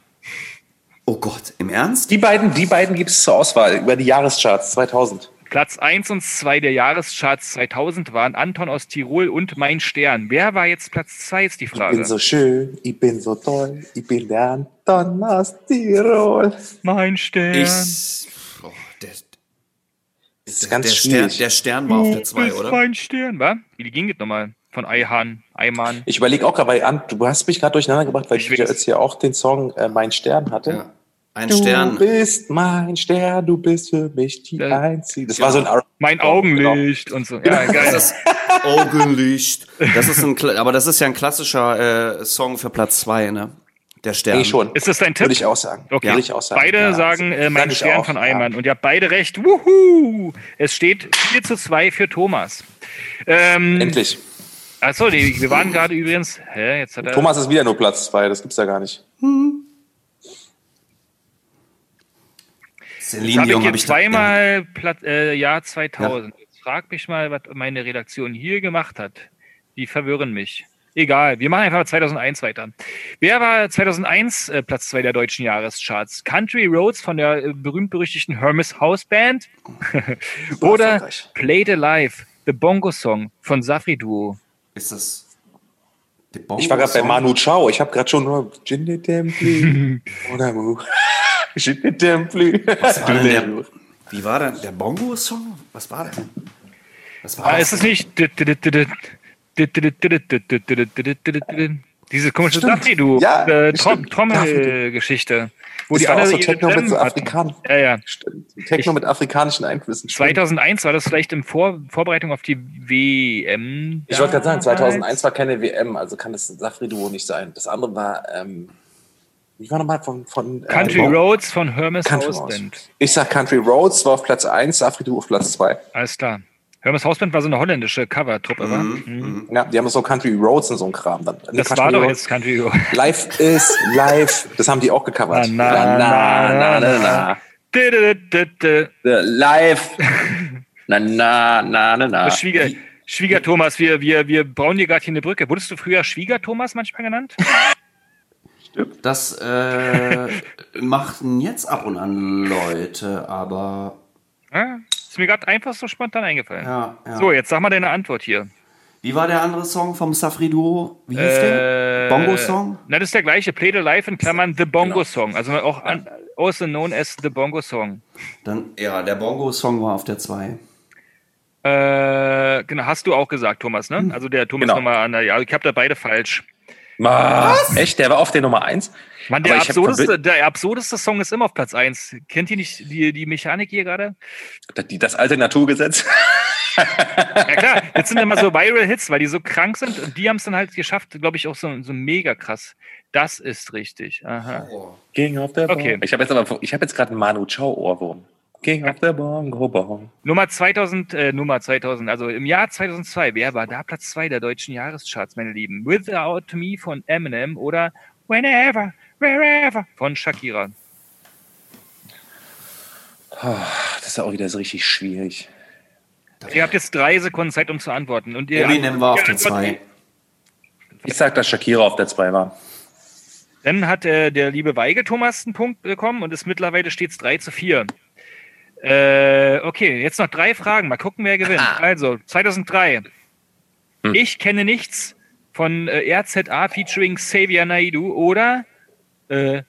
Oh Gott. Im Ernst? Die beiden, die beiden gibt es zur Auswahl über die Jahrescharts 2000. Platz 1 und 2 der Jahrescharts 2000 waren Anton aus Tirol und Mein Stern. Wer war jetzt Platz 2, ist die Ich Frage. bin so schön, ich bin so toll, ich bin der Anton aus Tirol. mein Stern. Ich. Der, Das ist der, ganz der, Stern, der Stern war auf der 2, bist oder? mein Stern, wa? Wie ging das nochmal? Von Eihan, Eimann. Ich überlege auch gerade, weil An- du hast mich gerade durcheinander gebracht, weil Ich weiß. jetzt hier auch den Song äh, Mein Stern hatte. Ja. Ein Du Stern. bist mein Stern, du bist für mich die Ja. Einzige. Das war so ein R Mein Oh, Augenlicht und so. Ja, Das geil. ist Augenlicht. Das ist ein, aber das ist ja ein klassischer äh, Song für Platz 2, ne? Der Stern. Nee, schon. Ist das dein Tipp? Würde ich auch sagen. Okay. Würde ich auch sagen. Beide Ja, sagen äh, mein Stern auch, von ja. Eimann. Und ihr habt beide recht. Wuhu! Es steht 4 zu 2 für Thomas. Ähm, Endlich. achso, wir waren gerade übrigens. Hä, jetzt hat er. Thomas ist wieder nur Platz zwei, das gibt's ja gar nicht. Jetzt Celine habe ich zweimal Platt, äh, Jahr 2000. Jetzt frag mich mal, was meine Redaktion hier gemacht hat. Die verwirren mich. Egal, wir machen einfach 2001 weiter. Wer war 2001 äh, Platz 2 der deutschen Jahrescharts? Country Roads von der äh, berühmt-berüchtigten Hermes House Band [laughs] oder erfolgreich. Played Alive, The Bongo Song von Safri Duo. Ist das. der Bongo Ich war gerade bei Song? Manu Chao. Ich habe gerade schon nur Jinne Templi. [laughs] Oder Mu. [laughs] Jinne Templi. Was war denn der, wie war denn der Bongo-Song? Was war der? Was war Ah, das ist es denn? nicht diese komische Duo Ja, äh. Trommelgeschichte, wo Das die war auch alle so Techno mit so. Afrikan Ja, ja. Techno mit afrikanischen Einflüssen. Stimmt. 2001 war das vielleicht in Vor Vorbereitung auf die WM. Ich wollte gerade sagen, damals? 2001 war keine WM, also kann das Safri-Duo nicht sein. Das andere war, ähm, wie war nochmal von... von äh, Country Bo- Roads von Hermes Country. Band. Ich sag Country Roads war auf Platz 1, Safri-Duo auf Platz 2. Alles klar. Hermes House Band war so eine holländische Cover-Truppe, wa? Mhm. Ja, die haben so Country Roads und so ein Kram. Dann. Das Country war doch Roads. jetzt Country Roads. Live is live. Das haben die auch gecovert. Na, na, na, na, na. Dö, dö, dö. Live. na, na, na, na, na. Schwieger, Schwieger Thomas, wir, wir, wir bauen dir gerade hier eine Brücke. Wurdest du früher Schwieger Thomas manchmal genannt? Das äh, [laughs] machten jetzt ab und an Leute, aber Ja, ist mir gerade einfach so spontan eingefallen. ja, ja. So, jetzt sag mal deine Antwort hier. Wie war der andere Song vom Safri Duo? Wie hieß der? Äh, Bongo-Song? Na, das ist der gleiche. Play the Life in Klammern The Bongo Song. Also auch an, also known as The Bongo Song. Dann, ja, der Bongo-Song war auf der 2. Äh, genau, hast du auch gesagt, Thomas, ne? Also der Thomas Genau. nochmal an der, ja, ich habe da beide falsch. Was? Echt? Der war auf der Nummer 1? Mann, der absurdeste, der absurdeste Song ist immer auf Platz 1. Kennt ihr nicht die, die Mechanik hier gerade? Die, das alte Naturgesetz. Ja klar, [laughs] jetzt sind immer so Viral Hits, weil die so krank sind und die haben es dann halt geschafft, glaube ich, auch so, so mega krass. Das ist richtig. Aha. Oh. King of the Okay. Ich habe jetzt aber, ich habe jetzt gerade einen Manu Chao Ohrwurm. King of the Bongo Bong. Nummer 2000, äh, Nummer 2000, also im Jahr 2002, wer war da Platz 2 der deutschen Jahrescharts, meine Lieben? Without Me von Eminem oder Whenever, Wherever von Shakira. Das ist auch wieder so richtig schwierig. Ihr habt jetzt drei Sekunden Zeit, um zu antworten. Und ihr Eminem war auf der antwortet- 2. Ich sag, dass Shakira auf der 2 war. Dann hat äh, der liebe Weigel Thomas einen Punkt bekommen und ist mittlerweile stets 3 zu 4. Äh, okay, jetzt noch drei Fragen. Mal gucken, wer gewinnt. Also, 2003. Hm. Ich kenne nichts von äh, RZA featuring Xavier Naidu oder äh,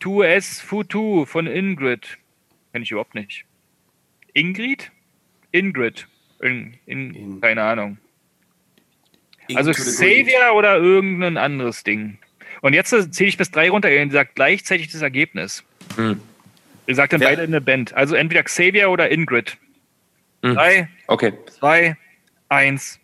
Tu es Futu von Ingrid. Kenne ich überhaupt nicht. Ingrid? Ingrid. In, in, In- keine Ahnung. Also. Xavier oder irgendein anderes Ding. Und jetzt äh, zähle ich bis drei runter. Ihr sagt gleichzeitig das Ergebnis. Hm. Ihr sagt dann Wer- beide in der Band. Also entweder Xavier oder Ingrid. Hm. Drei, Okay. zwei, eins.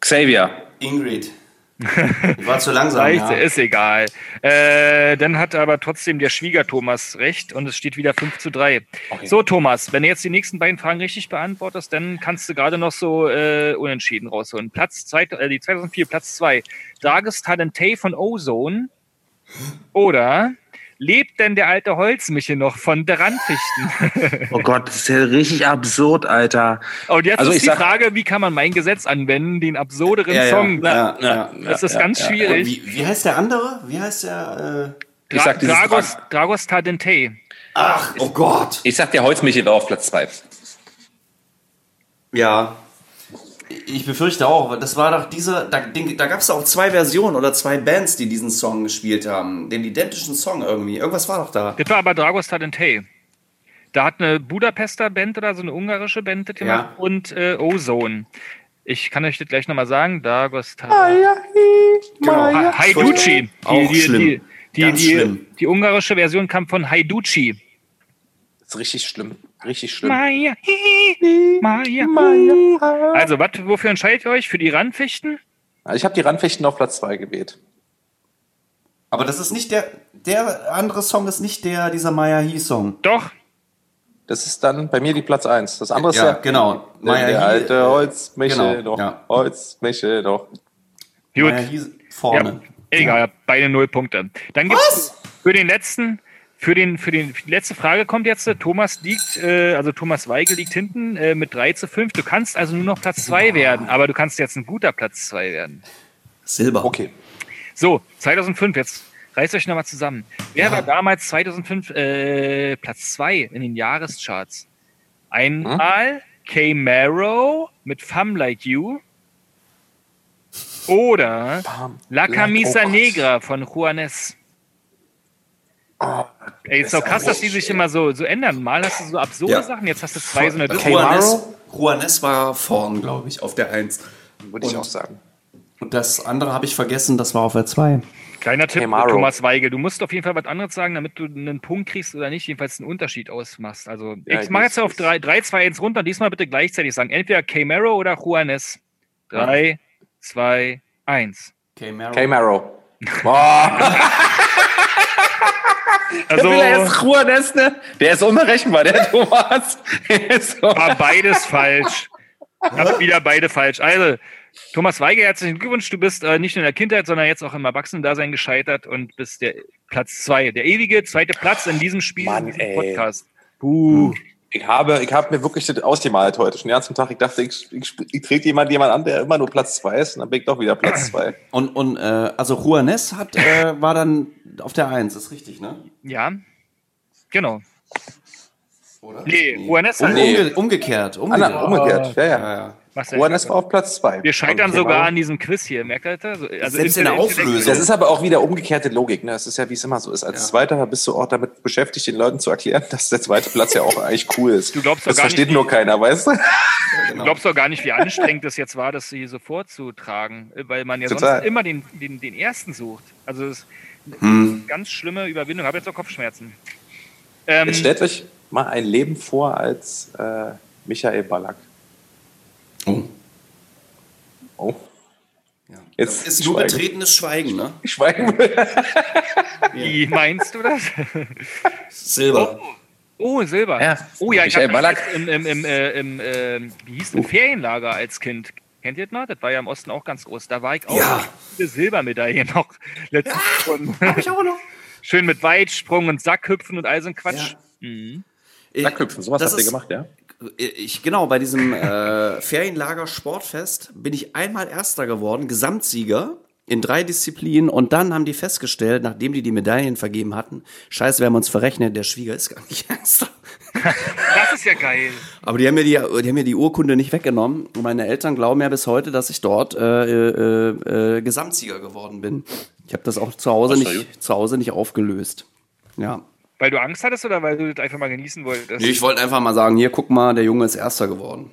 Xavier. Ingrid. Ich [laughs] war zu langsam. Reicht, Ja. ist egal. Äh, dann hat aber trotzdem der Schwieger Thomas recht und es steht wieder 5 zu 3. Okay. So, Thomas, wenn du jetzt die nächsten beiden Fragen richtig beantwortest, dann kannst du gerade noch so äh, unentschieden rausholen. Platz zwei, äh, die 2004, Platz 2. Dages Talentay von Ozone [gasps] oder lebt denn der alte Holzmichel noch von der Randfichten? Oh Gott, das ist ja richtig absurd, Alter. Und jetzt Also ist ich die sag- Frage, wie kann man mein Gesetz anwenden, den absurderen Ja, ja, Song? ja, ja. Das ist ganz schwierig. Wie, wie heißt der andere? Wie heißt der? Äh, Ich sag Dragos, Drag- Dragos Talentay. ach, oh Gott. Ich sag, der Holzmichel war auf Platz 2. Ja. Ich befürchte auch, das war doch dieser, da, den, da gab es auch zwei Versionen oder zwei Bands, die diesen Song gespielt haben. Den identischen Song irgendwie. Irgendwas war doch da. Das war aber Dragos Talentay. Da hat eine Budapester Band oder so eine ungarische Band das gemacht Ja. und äh, Ozone. Ich kann euch das gleich nochmal sagen. Dragos Talentay. Genau. Ha- Haiducci. Die, Auch die, schlimm. Die, die, Ganz die, schlimm. die ungarische Version kam von Haiducci. Das ist richtig schlimm. Richtig schlimm. Maya, hi, Maya, hu. Also, wat, wofür entscheidet ihr euch? Für die Randfichten? Also ich habe die Randfechten auf Platz 2 gewählt. Aber das ist nicht der, der andere Song ist nicht der, dieser Maya He Song. Doch. Das ist dann bei mir die Platz 1. Das andere ist Ja, ja, genau. der, der He, alte äh, Holzmichel genau, doch. ja. Holzmichel doch. Gut. Maya vorne. Ja, egal, beide null Punkte. Dann gibt's für den letzten, für den, für den, für die letzte Frage kommt jetzt, Thomas liegt, äh, also Thomas Weigel liegt hinten äh, mit 3 zu 5. Du kannst also nur noch Platz 2 werden, aber du kannst jetzt ein guter Platz 2 werden. Silber. Okay. So, 2005, jetzt reißt euch nochmal zusammen. Wer war damals 2005 äh, Platz 2 in den Jahrescharts? Einmal K. Marrow mit Femme Like You oder La Camisa Oh. Negra von Juanes. Oh, Ey, ist doch krass, dass die sich immer so, so ändern. Mal hast du so absurde Ja. Sachen, jetzt hast du zwei so eine. Juanes, Juanes war vorn, glaube ich, auf der 1. Würde ich auch sagen. Und das andere habe ich vergessen, das war auf der 2. Kleiner Tipp, Camaro. Thomas Weigel. Du musst auf jeden Fall was anderes sagen, damit du einen Punkt kriegst oder nicht, jedenfalls einen Unterschied ausmachst. Also, Ja, ich mache jetzt auf ist- 3, 3, 2, 1 runter. Diesmal bitte gleichzeitig sagen. Entweder Camaro oder Juanes. 3, 2, 1. K-Maro. K-Marrow. [laughs] Boah, Also, er Juanes, ne? Der ist unberechenbar, der Thomas. [laughs] Ist war beides falsch. Hab wieder beide falsch. Also, Thomas Weigel, herzlichen Glückwunsch. Du bist äh, nicht nur in der Kindheit, sondern jetzt auch im Erwachsenen-Dasein gescheitert und bist der Platz 2. Der ewige zweite Platz in diesem Spiel, Mann, in diesem ey. Podcast. Puh. Ich habe, ich habe mir wirklich das ausgemalt heute schon den ganzen Tag. Ich dachte, ich, ich, ich trete jemand, jemand an, der immer nur Platz 2 ist und dann bin ich doch wieder Platz 2. [clears throat] Und, und äh, also Juanes hat, äh, war dann auf der 1, ist richtig, ne? Ja, genau. Oder? Nee, Juanes Um, hat. Nee. umge umgekehrt. Ah, Umgekehrt. na, umgekehrt. Ja, ja, ja. ja. Juanes war auf Platz 2. Wir scheitern sogar an diesem Quiz hier, merkt ihr das? Also Selbst in der Auflösung. Das ist aber auch wieder umgekehrte Logik. Ne? Das ist ja, wie es immer so ist. Als Ja. Zweiter bist du auch damit beschäftigt, den Leuten zu erklären, dass der zweite Platz ja auch eigentlich cool ist. Du glaubst doch das gar versteht nicht, nur keiner, weißt du? Du [laughs] glaubst doch gar nicht, wie anstrengend es jetzt war, das hier so vorzutragen, weil man ja Total. sonst immer den, den, den ersten sucht. Also es ist Hm. eine ganz schlimme Überwindung. Ich habe jetzt auch Kopfschmerzen. Ähm, Jetzt stellt euch mal ein Leben vor als äh, Michael Ballack. Oh. Oh, Ja. Jetzt ist nur schweigen. betretenes Schweigen, ne? ich schweigen. [laughs] Wie meinst du das? Silber. Oh, Silber. Ja, oh ja, ich Michael habe Ballack. im, im, im, äh, im äh, wie hieß das, Ferienlager als Kind. Kennt ihr das noch? Das war ja im Osten auch ganz groß. Da war ich auch Ja. viele Silbermedaillen noch letztens gefunden. [laughs] Schön mit Weitsprung und Sackhüpfen und all so ein Quatsch. Mhm. Sackhüpfen, sowas Das habt ihr gemacht, ja? Ich, genau, bei diesem äh, Ferienlager Sportfest bin ich einmal Erster geworden, Gesamtsieger in drei Disziplinen und dann haben die festgestellt, nachdem die die Medaillen vergeben hatten, scheiße, wir haben uns verrechnet, der Schwieger ist gar nicht Erster. Das ist ja geil. Aber die haben, mir die, die haben mir die Urkunde nicht weggenommen und meine Eltern glauben ja bis heute, dass ich dort äh, äh, äh, Gesamtsieger geworden bin. Ich habe das auch zu Hause, nicht, zu Hause nicht aufgelöst. Ja. Weil du Angst hattest oder weil du das einfach mal genießen wolltest? Nee, ich wollte einfach mal sagen, hier, guck mal, der Junge ist Erster geworden.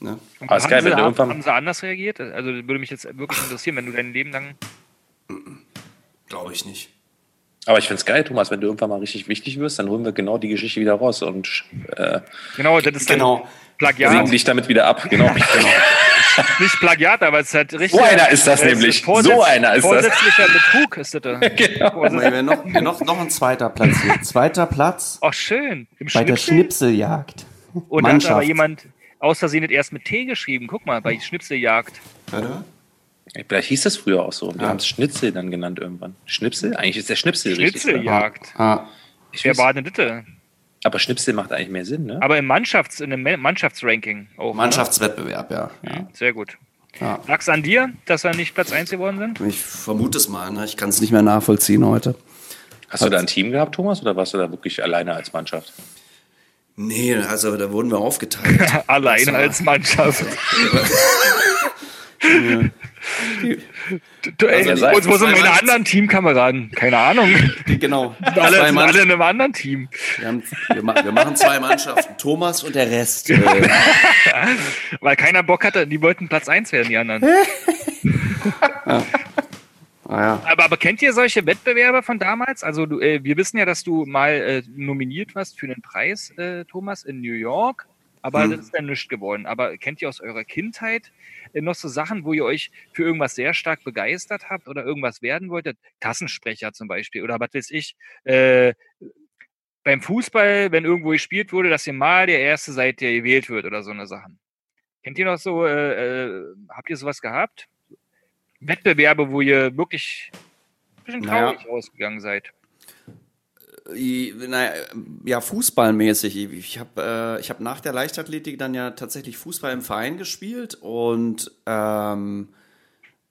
Ne? Und haben, geil, sie, wenn du haben, irgendwann- haben sie anders reagiert? Also würde mich jetzt wirklich interessieren, wenn du dein Leben lang. Glaube ich nicht. Aber ich find's geil, Thomas, wenn du irgendwann mal richtig wichtig wirst, dann holen wir genau die Geschichte wieder raus und äh, Genau, das ist dann Genau. Plagiat. sägen dich damit wieder ab. Genau. [laughs] Nicht Plagiat, aber es ist halt richtig. So einer ist das nämlich. So einer ist das. Vorsätzlicher Betrug ist das. da. [laughs] genau. Mal, noch, noch, noch ein zweiter Platz hier. [laughs] Zweiter Platz Ach, schön. Im bei der Schnipsel. Schnipseljagd. Und da hat aber Mannschaft. jemand aus Versehen das erst mit T geschrieben. Guck mal, bei Schnipseljagd. Warte. Vielleicht hieß das früher auch so. Wir Ja. haben es Schnitzel dann genannt irgendwann. Schnipsel? Eigentlich ist der Schnipsel richtig. oder? Schnitzeljagd. Ah, Ich Wer war denn das? Aber Schnipsel macht eigentlich mehr Sinn, ne? Aber im Mannschafts-, in einem Ma- Mannschaftsranking auch. Mannschaftswettbewerb, ja. ja. Sehr gut. Ja. Lag's an dir, dass wir nicht Platz 1 geworden sind? Ich vermute es mal, ne? ich kann es nicht mehr nachvollziehen heute. Hast du da ein Team gehabt, Thomas, oder warst du da wirklich alleine als Mannschaft? Nee, also da wurden wir aufgeteilt. [laughs] Alleine war- als Mannschaft. [laughs] Du, ey, Also und wo sind meine anderen Teamkameraden? Keine Ahnung. [laughs] genau. Alle, sind alle in einem anderen Team. Wir, haben, wir, wir machen zwei Mannschaften. Thomas und der Rest. Äh, [laughs] Weil keiner Bock hatte, die wollten Platz 1 werden, die anderen. [laughs] naja. Aber, aber kennt ihr solche Wettbewerbe von damals? Also du, äh, wir wissen ja, dass du mal äh, nominiert warst für einen Preis, äh, Thomas, in New York. Aber Hm. das ist dann nichts geworden. Aber kennt ihr aus eurer Kindheit noch so Sachen, wo ihr euch für irgendwas sehr stark begeistert habt oder irgendwas werden wolltet? Klassensprecher zum Beispiel oder was weiß ich. Äh, beim Fußball, wenn irgendwo gespielt wurde, dass ihr mal der Erste seid, der gewählt wird oder so eine Sachen. Kennt ihr noch so, äh, äh, habt ihr sowas gehabt? Wettbewerbe, wo ihr wirklich ein bisschen Naja. traurig rausgegangen seid. Naja, ja, fußballmäßig. Ich habe äh, ich hab nach der Leichtathletik dann ja tatsächlich Fußball im Verein gespielt und ähm,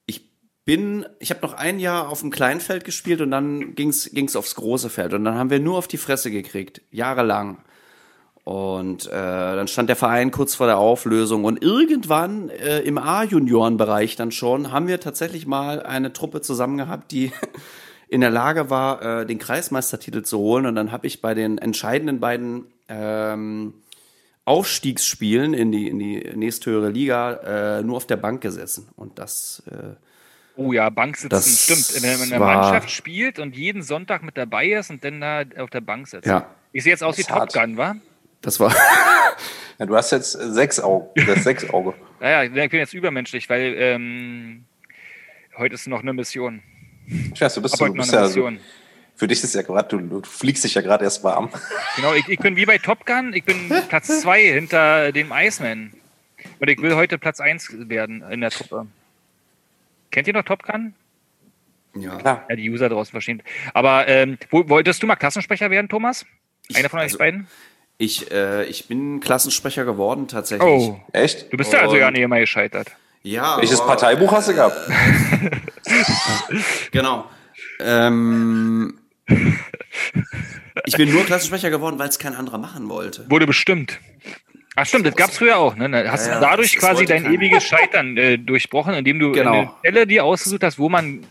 ich bin, ich habe noch ein Jahr auf dem Kleinfeld gespielt und dann ging's ging's aufs große Feld und dann haben wir nur auf die Fresse gekriegt, jahrelang. Und äh, dann stand der Verein kurz vor der Auflösung und irgendwann äh, im A-Juniorenbereich dann schon haben wir tatsächlich mal eine Truppe zusammen gehabt, die [laughs] in der Lage war, äh, den Kreismeistertitel zu holen. Und dann habe ich bei den entscheidenden beiden ähm, Aufstiegsspielen in die, in die nächsthöhere Liga äh, nur auf der Bank gesessen. Und das, äh, Oh ja, Bank Das sitzen, stimmt. Wenn man in der Mannschaft spielt und jeden Sonntag mit dabei ist und dann da auf der Bank sitzt. ja, Ich sehe jetzt aus wie Das Top. Gun, wa? das war. [laughs] Ja, du hast jetzt sechs Augen. Das sechs Auge. [laughs] Naja, ich bin jetzt übermenschlich, weil ähm, heute ist noch eine Mission. Ich weiß, du bist, du noch bist eine ja so, Mission. für dich ist ja gerade, du, du fliegst dich ja gerade erst warm. Genau, ich, ich bin wie bei Top Gun, ich bin [laughs] Platz 2 hinter dem Iceman. Und ich will heute Platz 1 werden in der Truppe. Kennt ihr noch Top Gun? Ja. Klar. Ja, die User draußen verstehen. Aber ähm, wo, wolltest du mal Klassensprecher werden, Thomas? Einer von euch also- beiden? Ich, äh, ich bin Klassensprecher geworden tatsächlich. Oh, Echt? du bist ja also ja nicht immer gescheitert. Ja. Welches aber- Parteibuch hast du gehabt? [laughs] Genau. Ähm, ich bin nur Klassensprecher geworden, weil es kein anderer machen wollte. Wurde bestimmt. Ach stimmt, das gab es früher auch. Ne? Hast Ja, du ja, dadurch quasi dein keiner. ewiges Scheitern äh, durchbrochen, indem du Genau. eine Stelle dir ausgesucht hast, wo man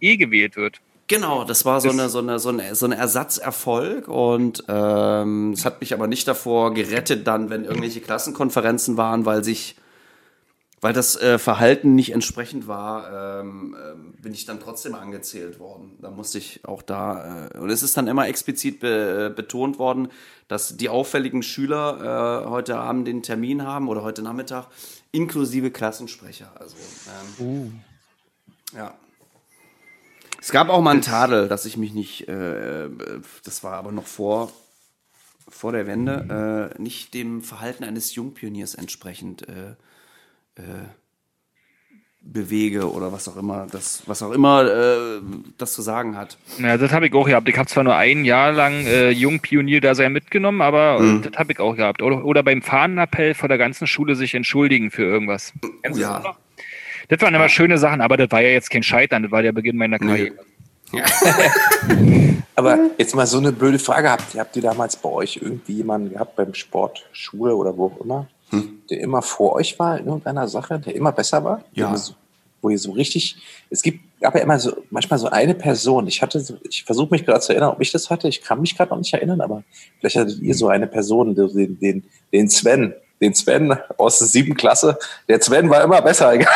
eh gewählt wird. Genau, das war so eine, so eine, so eine, so ein Ersatzerfolg und ähm, es hat mich aber nicht davor gerettet, dann, wenn irgendwelche Klassenkonferenzen waren, weil sich, weil das äh, Verhalten nicht entsprechend war, ähm, ähm, bin ich dann trotzdem angezählt worden. Da musste ich auch da, äh, und es ist dann immer explizit be, äh, betont worden, dass die auffälligen Schüler äh, heute Abend den Termin haben oder heute Nachmittag, inklusive Klassensprecher. Also, ähm, ja. Es gab auch mal einen Tadel, dass ich mich nicht, äh, das war aber noch vor, vor der Wende, äh, nicht dem Verhalten eines Jungpioniers entsprechend äh, äh, bewege oder was auch immer, das, was auch immer äh, das zu sagen hat. Ja, das habe ich auch gehabt. Ich habe zwar nur ein Jahr lang äh, Jungpionier da sein mitgenommen, aber Mhm. das habe ich auch gehabt. Oder, oder beim Fahnenappell vor der ganzen Schule sich entschuldigen für irgendwas. Kennst du ja. das waren immer schöne Sachen, aber das war ja jetzt kein Scheitern, das war der Beginn meiner Karriere. [laughs] Aber jetzt mal so eine blöde Frage. Habt ihr, habt ihr damals bei euch irgendwie jemanden gehabt beim Sport, Schule oder wo auch immer, der immer vor euch war in irgendeiner Sache, der immer besser war? Ja. So- Wo ihr so richtig, es gibt, gab ja immer so, manchmal so eine Person. Ich hatte, ich versuche mich gerade zu erinnern, ob ich das hatte. Ich kann mich gerade noch nicht erinnern, aber vielleicht hattet ihr so eine Person, den, den, den Sven, den Sven aus der siebten Klasse. Der Sven war immer besser, [laughs] egal.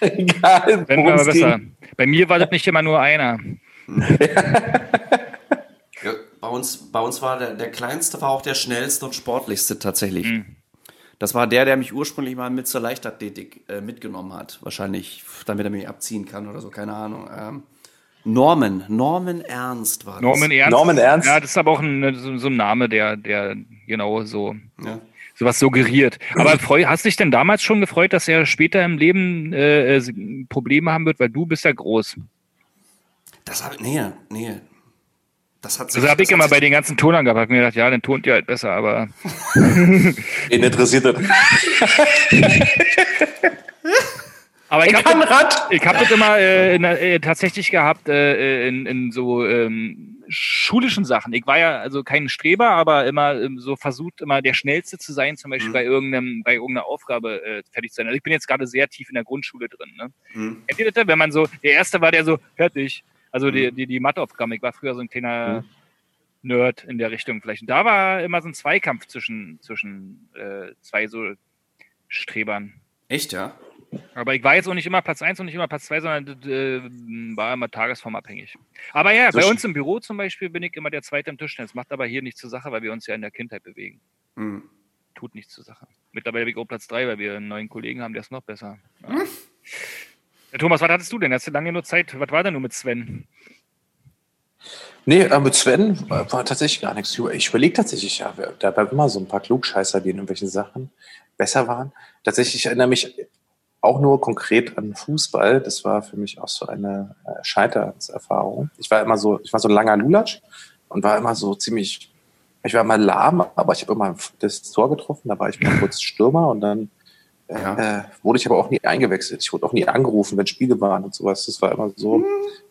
egal aber es besser. ging. Bei mir war das nicht immer nur einer. [laughs] Ja, bei, uns, bei uns war der, der kleinste war auch der schnellste und sportlichste tatsächlich. Das war der, der mich ursprünglich mal mit zur Leichtathletik äh, mitgenommen hat. Wahrscheinlich, damit er mich abziehen kann oder so, keine Ahnung. Ähm, Norman, Norman Ernst war das. Norman Ernst. Norman Ernst? Ja, das ist aber auch ein, so, so ein Name, der, der genau so Ja. sowas suggeriert. Aber freu, hast dich denn damals schon gefreut, dass er später im Leben äh, äh, Probleme haben wird, weil du bist ja groß. Das habe nee, nee. Das hat sich, Also habe ich das immer bei den ganzen Tonern gehabt, hab mir gedacht, ja, dann tont ihr halt besser, aber [laughs] Wen interessiert das? [laughs] aber ich habe Rad! ich hab das immer äh, in, äh, tatsächlich gehabt äh, in, in so ähm, schulischen Sachen. Ich war ja also kein Streber, aber immer ähm, so versucht, immer der Schnellste zu sein, zum Beispiel bei irgendeinem, bei irgendeiner Aufgabe äh, fertig zu sein. Also ich bin jetzt gerade sehr tief in der Grundschule drin. Ne? Mhm. Kennt ihr das? Wenn man so, der erste war der so, fertig. Also die, die, die Matheaufgabe. Ich war früher so ein kleiner Nerd in der Richtung vielleicht. Und da war immer so ein Zweikampf zwischen, zwischen äh, zwei so Strebern. Echt, ja? Aber ich war jetzt auch nicht immer Platz 1 und nicht immer Platz 2, sondern äh, war immer tagesformabhängig. Aber ja, So bei uns im Büro zum Beispiel bin ich immer der Zweite am Tisch. Das macht aber hier nichts zur Sache, weil wir uns ja in der Kindheit bewegen. Mhm. Tut nichts zur Sache. Mittlerweile bin ich auch Platz 3, weil wir einen neuen Kollegen haben, der ist noch besser. [laughs] Ja. Ja, Thomas, was hattest du denn? Hast du lange nur Zeit? Was war denn nur mit Sven? Nee, äh, mit Sven war, tatsächlich gar nichts. Ich überlege tatsächlich, ja, da waren immer so ein paar Klugscheißer, die in irgendwelchen Sachen besser waren. Tatsächlich ich erinnere mich auch nur konkret an Fußball. Das war für mich auch so eine äh, Scheiterserfahrung. Ich war immer so, ich war so ein langer Lulatsch und war immer so ziemlich, ich war immer lahm, aber ich habe immer das Tor getroffen. Da war ich mal kurz Stürmer und dann Ja. äh, wurde ich aber auch nie eingewechselt. Ich wurde auch nie angerufen, wenn Spiele waren und sowas. Das war immer so.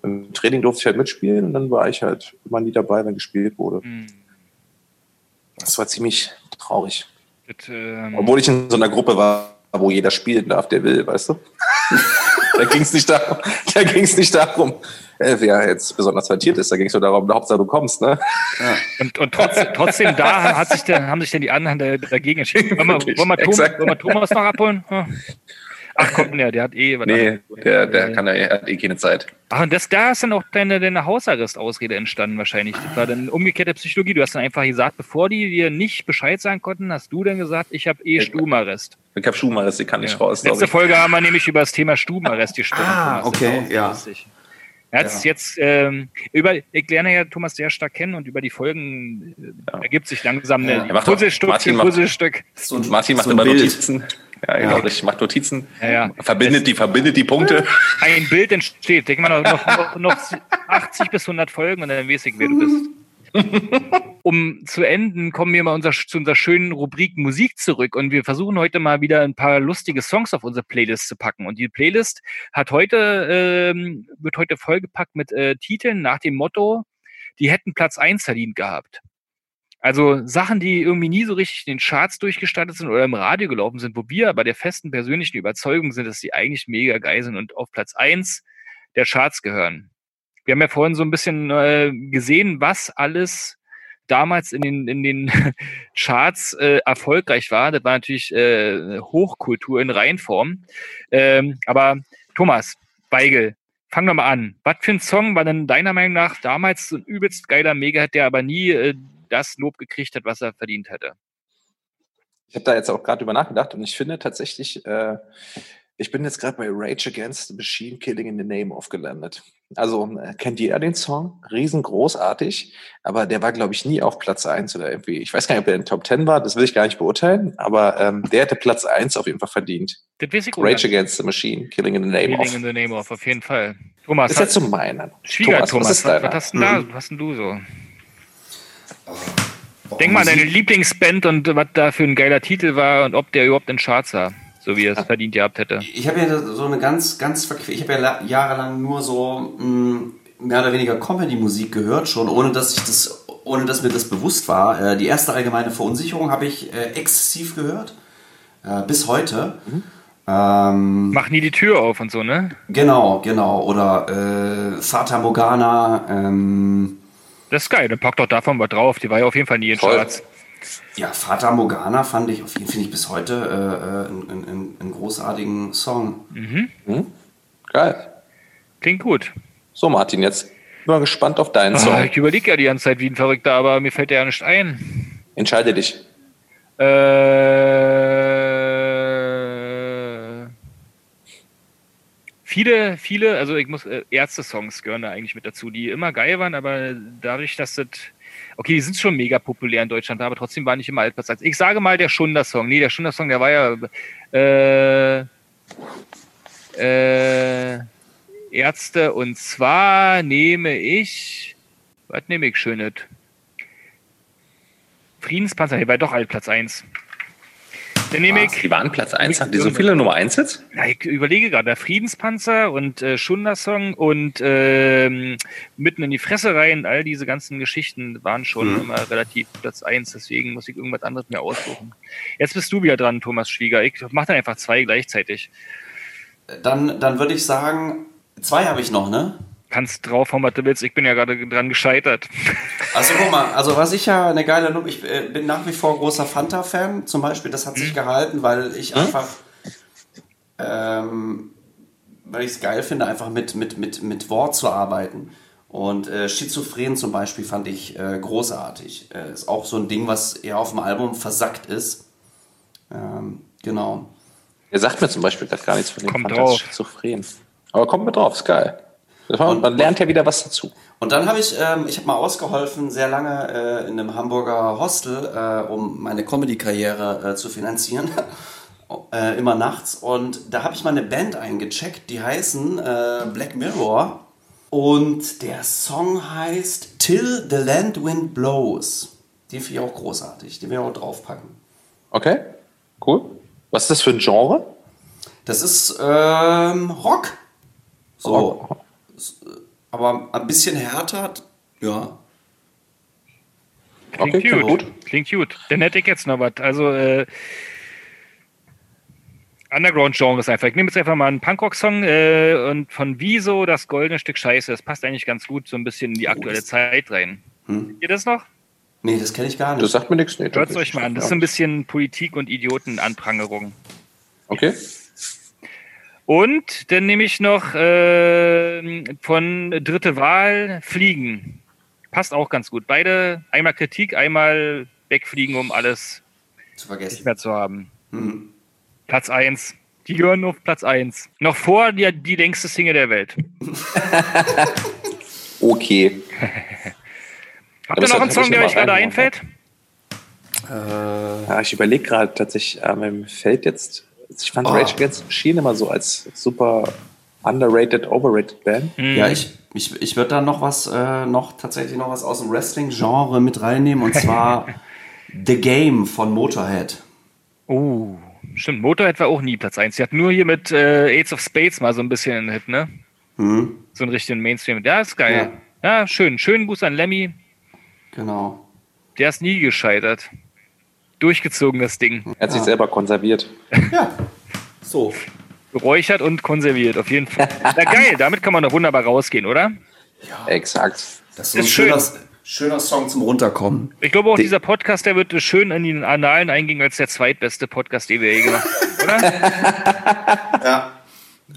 Im Training durfte ich halt mitspielen und dann war ich halt immer nie dabei, wenn gespielt wurde. Hm, Das war ziemlich traurig. das, ähm, Obwohl ich in so einer Gruppe war, wo jeder spielen darf, der will, weißt du? [laughs] da ging es nicht darum, da ging's nicht darum wer jetzt besonders talentiert ist. Da ging es nur darum, Hauptsache du kommst, ne? Und, und trotzdem, trotzdem da hat sich der, haben sich denn die anderen da- dagegen entschieden. Wollen wir, wollen wir, Tom, wollen wir Thomas noch abholen? Ach komm, der, der hat eh. Nee, der, der kann ja, er hat eh keine Zeit. Ach, und das, da ist dann auch deine, deine Hausarrest-Ausrede entstanden wahrscheinlich. Das war dann umgekehrte Psychologie. Du hast dann einfach gesagt, bevor die dir nicht Bescheid sagen konnten, hast du dann gesagt, ich habe eh Stubenarrest. Ich hab Schuhmaß, die kann nicht Ja. raus. Letzte ich. Folge haben wir nämlich über das Thema Stubenarrest gesprochen. Ah, okay, ja. lustig. Jetzt, jetzt ähm, über, ich lerne ja Thomas sehr stark kennen und über die Folgen äh, Ja. ergibt sich langsam Ja. ein Puzzlestück Martin Puzzlestück. So ein, Martin macht so immer Bild. Notizen. Ja, genau, Ja. richtig. Macht Notizen. Ja, ja. Verbindet die, verbindet die Punkte. Ein Bild entsteht. Denk mal noch, noch, noch, noch 80 bis 100 Folgen und dann weiß ich, wer du bist. [laughs] Um zu enden, kommen wir mal unser, zu unserer schönen Rubrik Musik zurück und wir versuchen heute mal wieder ein paar lustige Songs auf unsere Playlist zu packen. Und die Playlist hat heute, ähm, wird heute vollgepackt mit äh, Titeln nach dem Motto, die hätten Platz 1 verdient gehabt. Also Sachen, die irgendwie nie so richtig in den Charts durchgestartet sind oder im Radio gelaufen sind, wo wir aber der festen persönlichen Überzeugung sind, dass sie eigentlich mega geil sind und auf Platz 1 der Charts gehören. Wir haben ja vorhin so ein bisschen äh, gesehen, was alles damals in den, in den [laughs] Charts äh, erfolgreich war. Das war natürlich äh, Hochkultur in Reinform. Ähm, aber Thomas, Weigel, fang doch mal an. Was für ein Song war denn deiner Meinung nach damals so ein übelst geiler Mega, der aber nie äh, das Lob gekriegt hat, was er verdient hätte? Ich habe da jetzt auch gerade drüber nachgedacht und ich finde tatsächlich, äh, ich bin jetzt gerade bei Rage Against the Machine Killing in the Name of gelandet. Also äh, kennt jeder den Song? Riesengroßartig, aber der war, glaube ich, nie auf Platz eins oder irgendwie. Ich weiß gar nicht, ob der in Top 10 war, das will ich gar nicht beurteilen, aber ähm, der hätte Platz eins auf jeden Fall verdient. Das weiß ich Rage Against the Machine Killing in the Name Killing of. in the Name of, auf jeden Fall. Thomas, ist jetzt so meiner. Schwieger Thomas, Thomas, was ist was, was, hast denn da, was hast denn du so? Boah, Denk mal an deine Lieblingsband und was da für ein geiler Titel war und ob der überhaupt in Charts war, so wie er es verdient gehabt hätte. Ich habe ja so eine ganz, ganz Ich habe ja la- jahrelang nur so mh, mehr oder weniger Comedy-Musik gehört, schon ohne dass ich das, ohne dass mir das bewusst war. Äh, die erste allgemeine Verunsicherung habe ich äh, exzessiv gehört, äh, bis heute. Ähm, Mach nie die Tür auf und so, ne? genau, genau. Oder äh, Fata Morgana. Ähm, Das ist geil, dann pack doch davon was drauf. Die war ja auf jeden Fall nie in Voll. Charts. Ja, Fata Morgana fand ich, auf jeden finde ich bis heute äh, äh, einen, einen, einen großartigen Song. Geil. Klingt gut. So, Martin, jetzt bin mal gespannt auf deinen Song. ich überlege ja die ganze Zeit wie ein Verrückter, aber mir fällt der ja nicht ein. Entscheide dich. Äh, viele, viele, also ich muss, äh, Ärzte-Songs gehören da eigentlich mit dazu, die immer geil waren, aber dadurch, dass das, okay, die sind schon mega populär in Deutschland, aber trotzdem war nicht immer Altplatz 1. Ich sage mal der Schunder-Song. Nee, der Schunder-Song, der war ja, äh, äh, Ärzte und zwar nehme ich, was nehme ich schönes? Friedenspanzer, hier war doch Altplatz 1. Dann nehme ich, Die waren Platz 1. Habt ihr so viele Nummer 1 jetzt? ja, ich überlege gerade, der Friedenspanzer und äh, Schundersong und ähm, mitten in die Fresse rein, all diese ganzen Geschichten waren schon immer relativ Platz 1, deswegen muss ich irgendwas anderes mir aussuchen. Jetzt bist du wieder dran, Thomas Schwieger. Ich mach dann einfach zwei gleichzeitig. Dann, dann würde ich sagen, zwei habe ich noch, ne? Kannst draufhauen, was du willst. Ich bin ja gerade dran gescheitert. Also guck mal, also was ich ja eine geile Nummer, ich äh, bin nach wie vor großer Fanta-Fan zum Beispiel, das hat sich gehalten, weil ich einfach, ähm, weil ich es geil finde, einfach mit, mit, mit, mit Wort zu arbeiten. Und äh, Schizophren zum Beispiel fand ich äh, großartig. Äh, ist auch so ein Ding, was eher auf dem Album versackt ist. Ähm, genau. Ihr sagt mir zum Beispiel grad gar nichts von dem Kommt Fantas drauf. Schizophren. Aber kommt mit drauf, ist geil. Das war- Man lernt ja wieder was dazu. Und dann habe ich, ähm, ich habe mal ausgeholfen, sehr lange äh, in einem Hamburger Hostel, äh, um meine Comedy-Karriere äh, zu finanzieren. [laughs] äh, immer nachts. Und da habe ich mal eine Band eingecheckt, die heißen äh, Black Mirror. Und der Song heißt Till the Land Wind Blows. Den finde ich auch großartig. Den will ich auch draufpacken. Okay, cool. Was ist das für ein Genre? Das ist ähm, Rock. So. Aber ein bisschen härter. Ja. Klingt Okay, gut. gut. Klingt gut. Dann hätte ich jetzt noch was. Also, äh, Underground-Genres einfach. Ich nehme jetzt einfach mal einen Punkrock-Song äh, und von Wieso das goldene Stück Scheiße. Das passt eigentlich ganz gut so ein bisschen in die aktuelle das- Zeit rein. Hm. Ihr das noch? Nee, das kenne ich gar Das nicht. sagt mir nichts. Nee, Hört es euch mal an. Das ist so ein bisschen Politik und Idiotenanprangerung. Okay. Und dann nehme ich noch äh, von Dritte Wahl Fliegen. Passt auch ganz gut. Beide, einmal Kritik, einmal wegfliegen, um alles Zu nicht vergessen. mehr zu haben. Hm. Platz 1. Die gehören auf Platz 1. Noch vor die, die längste Single der Welt. [laughs] Okay. [laughs] Habt ihr noch einen Song, der euch gerade einfällt? Ja, ich überlege gerade tatsächlich, äh, mir fällt jetzt, ich fand Oh. Rage Against the Machine immer so als super underrated, overrated Band. Hm. Ja, ich, ich, ich würde da noch was, äh, noch tatsächlich noch was aus dem Wrestling-Genre mit reinnehmen und zwar [laughs] The Game von Motorhead. Oh, stimmt. Motorhead war auch nie Platz 1. Sie hat nur hier mit äh, Aids of Spades mal so ein bisschen einen Hit, ne? Hm, So einen richtigen Mainstream. Ja, ist geil. Ja, schön. Schönen Gruß an Lemmy. genau. Der ist nie gescheitert. Durchgezogen, das Ding. Er hat sich selber konserviert. Ja, so. Geräuchert und konserviert, auf jeden Fall. Na geil, [laughs] damit kann man doch wunderbar rausgehen, oder? Ja, Exakt. das ist so ein Ist schön. schöner, Schöner Song zum Runterkommen. Ich glaube auch, Die- dieser Podcast, der wird schön in die Annalen eingehen als der zweitbeste Podcast, den wir je gemacht haben, oder? [laughs] Ja.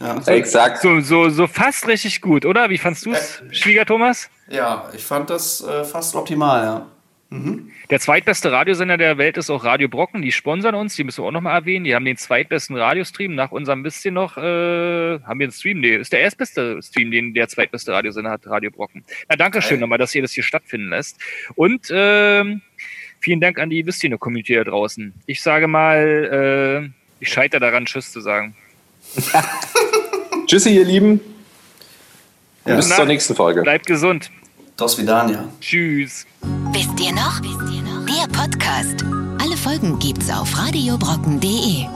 Ja, Exakt. So, so, so fast richtig gut, oder? Wie fandst du es, Schwieger Thomas? ja ich fand das äh, fast optimal, ja. Der zweitbeste Radiosender der Welt ist auch Radio Brocken. Die sponsern uns, die müssen wir auch nochmal erwähnen. Die haben den zweitbesten Radiostream. Nach unserem bisschen noch, äh, haben wir einen Stream. Nee, ist der erstbeste Stream, den der zweitbeste Radiosender hat, Radio Brocken. Na, danke schön nochmal, dass ihr das hier stattfinden lässt. Und ähm, vielen Dank an die Wistine-Community da draußen. Ich sage mal, äh, ich scheitere daran, Tschüss zu sagen. [laughs] Tschüssi, ihr Lieben. Ja. Bis zur nächsten Folge. Bleibt gesund. Dos Vidania. Tschüss. Wisst ihr noch? Der Podcast. Alle Folgen gibt's auf radiobrocken.de.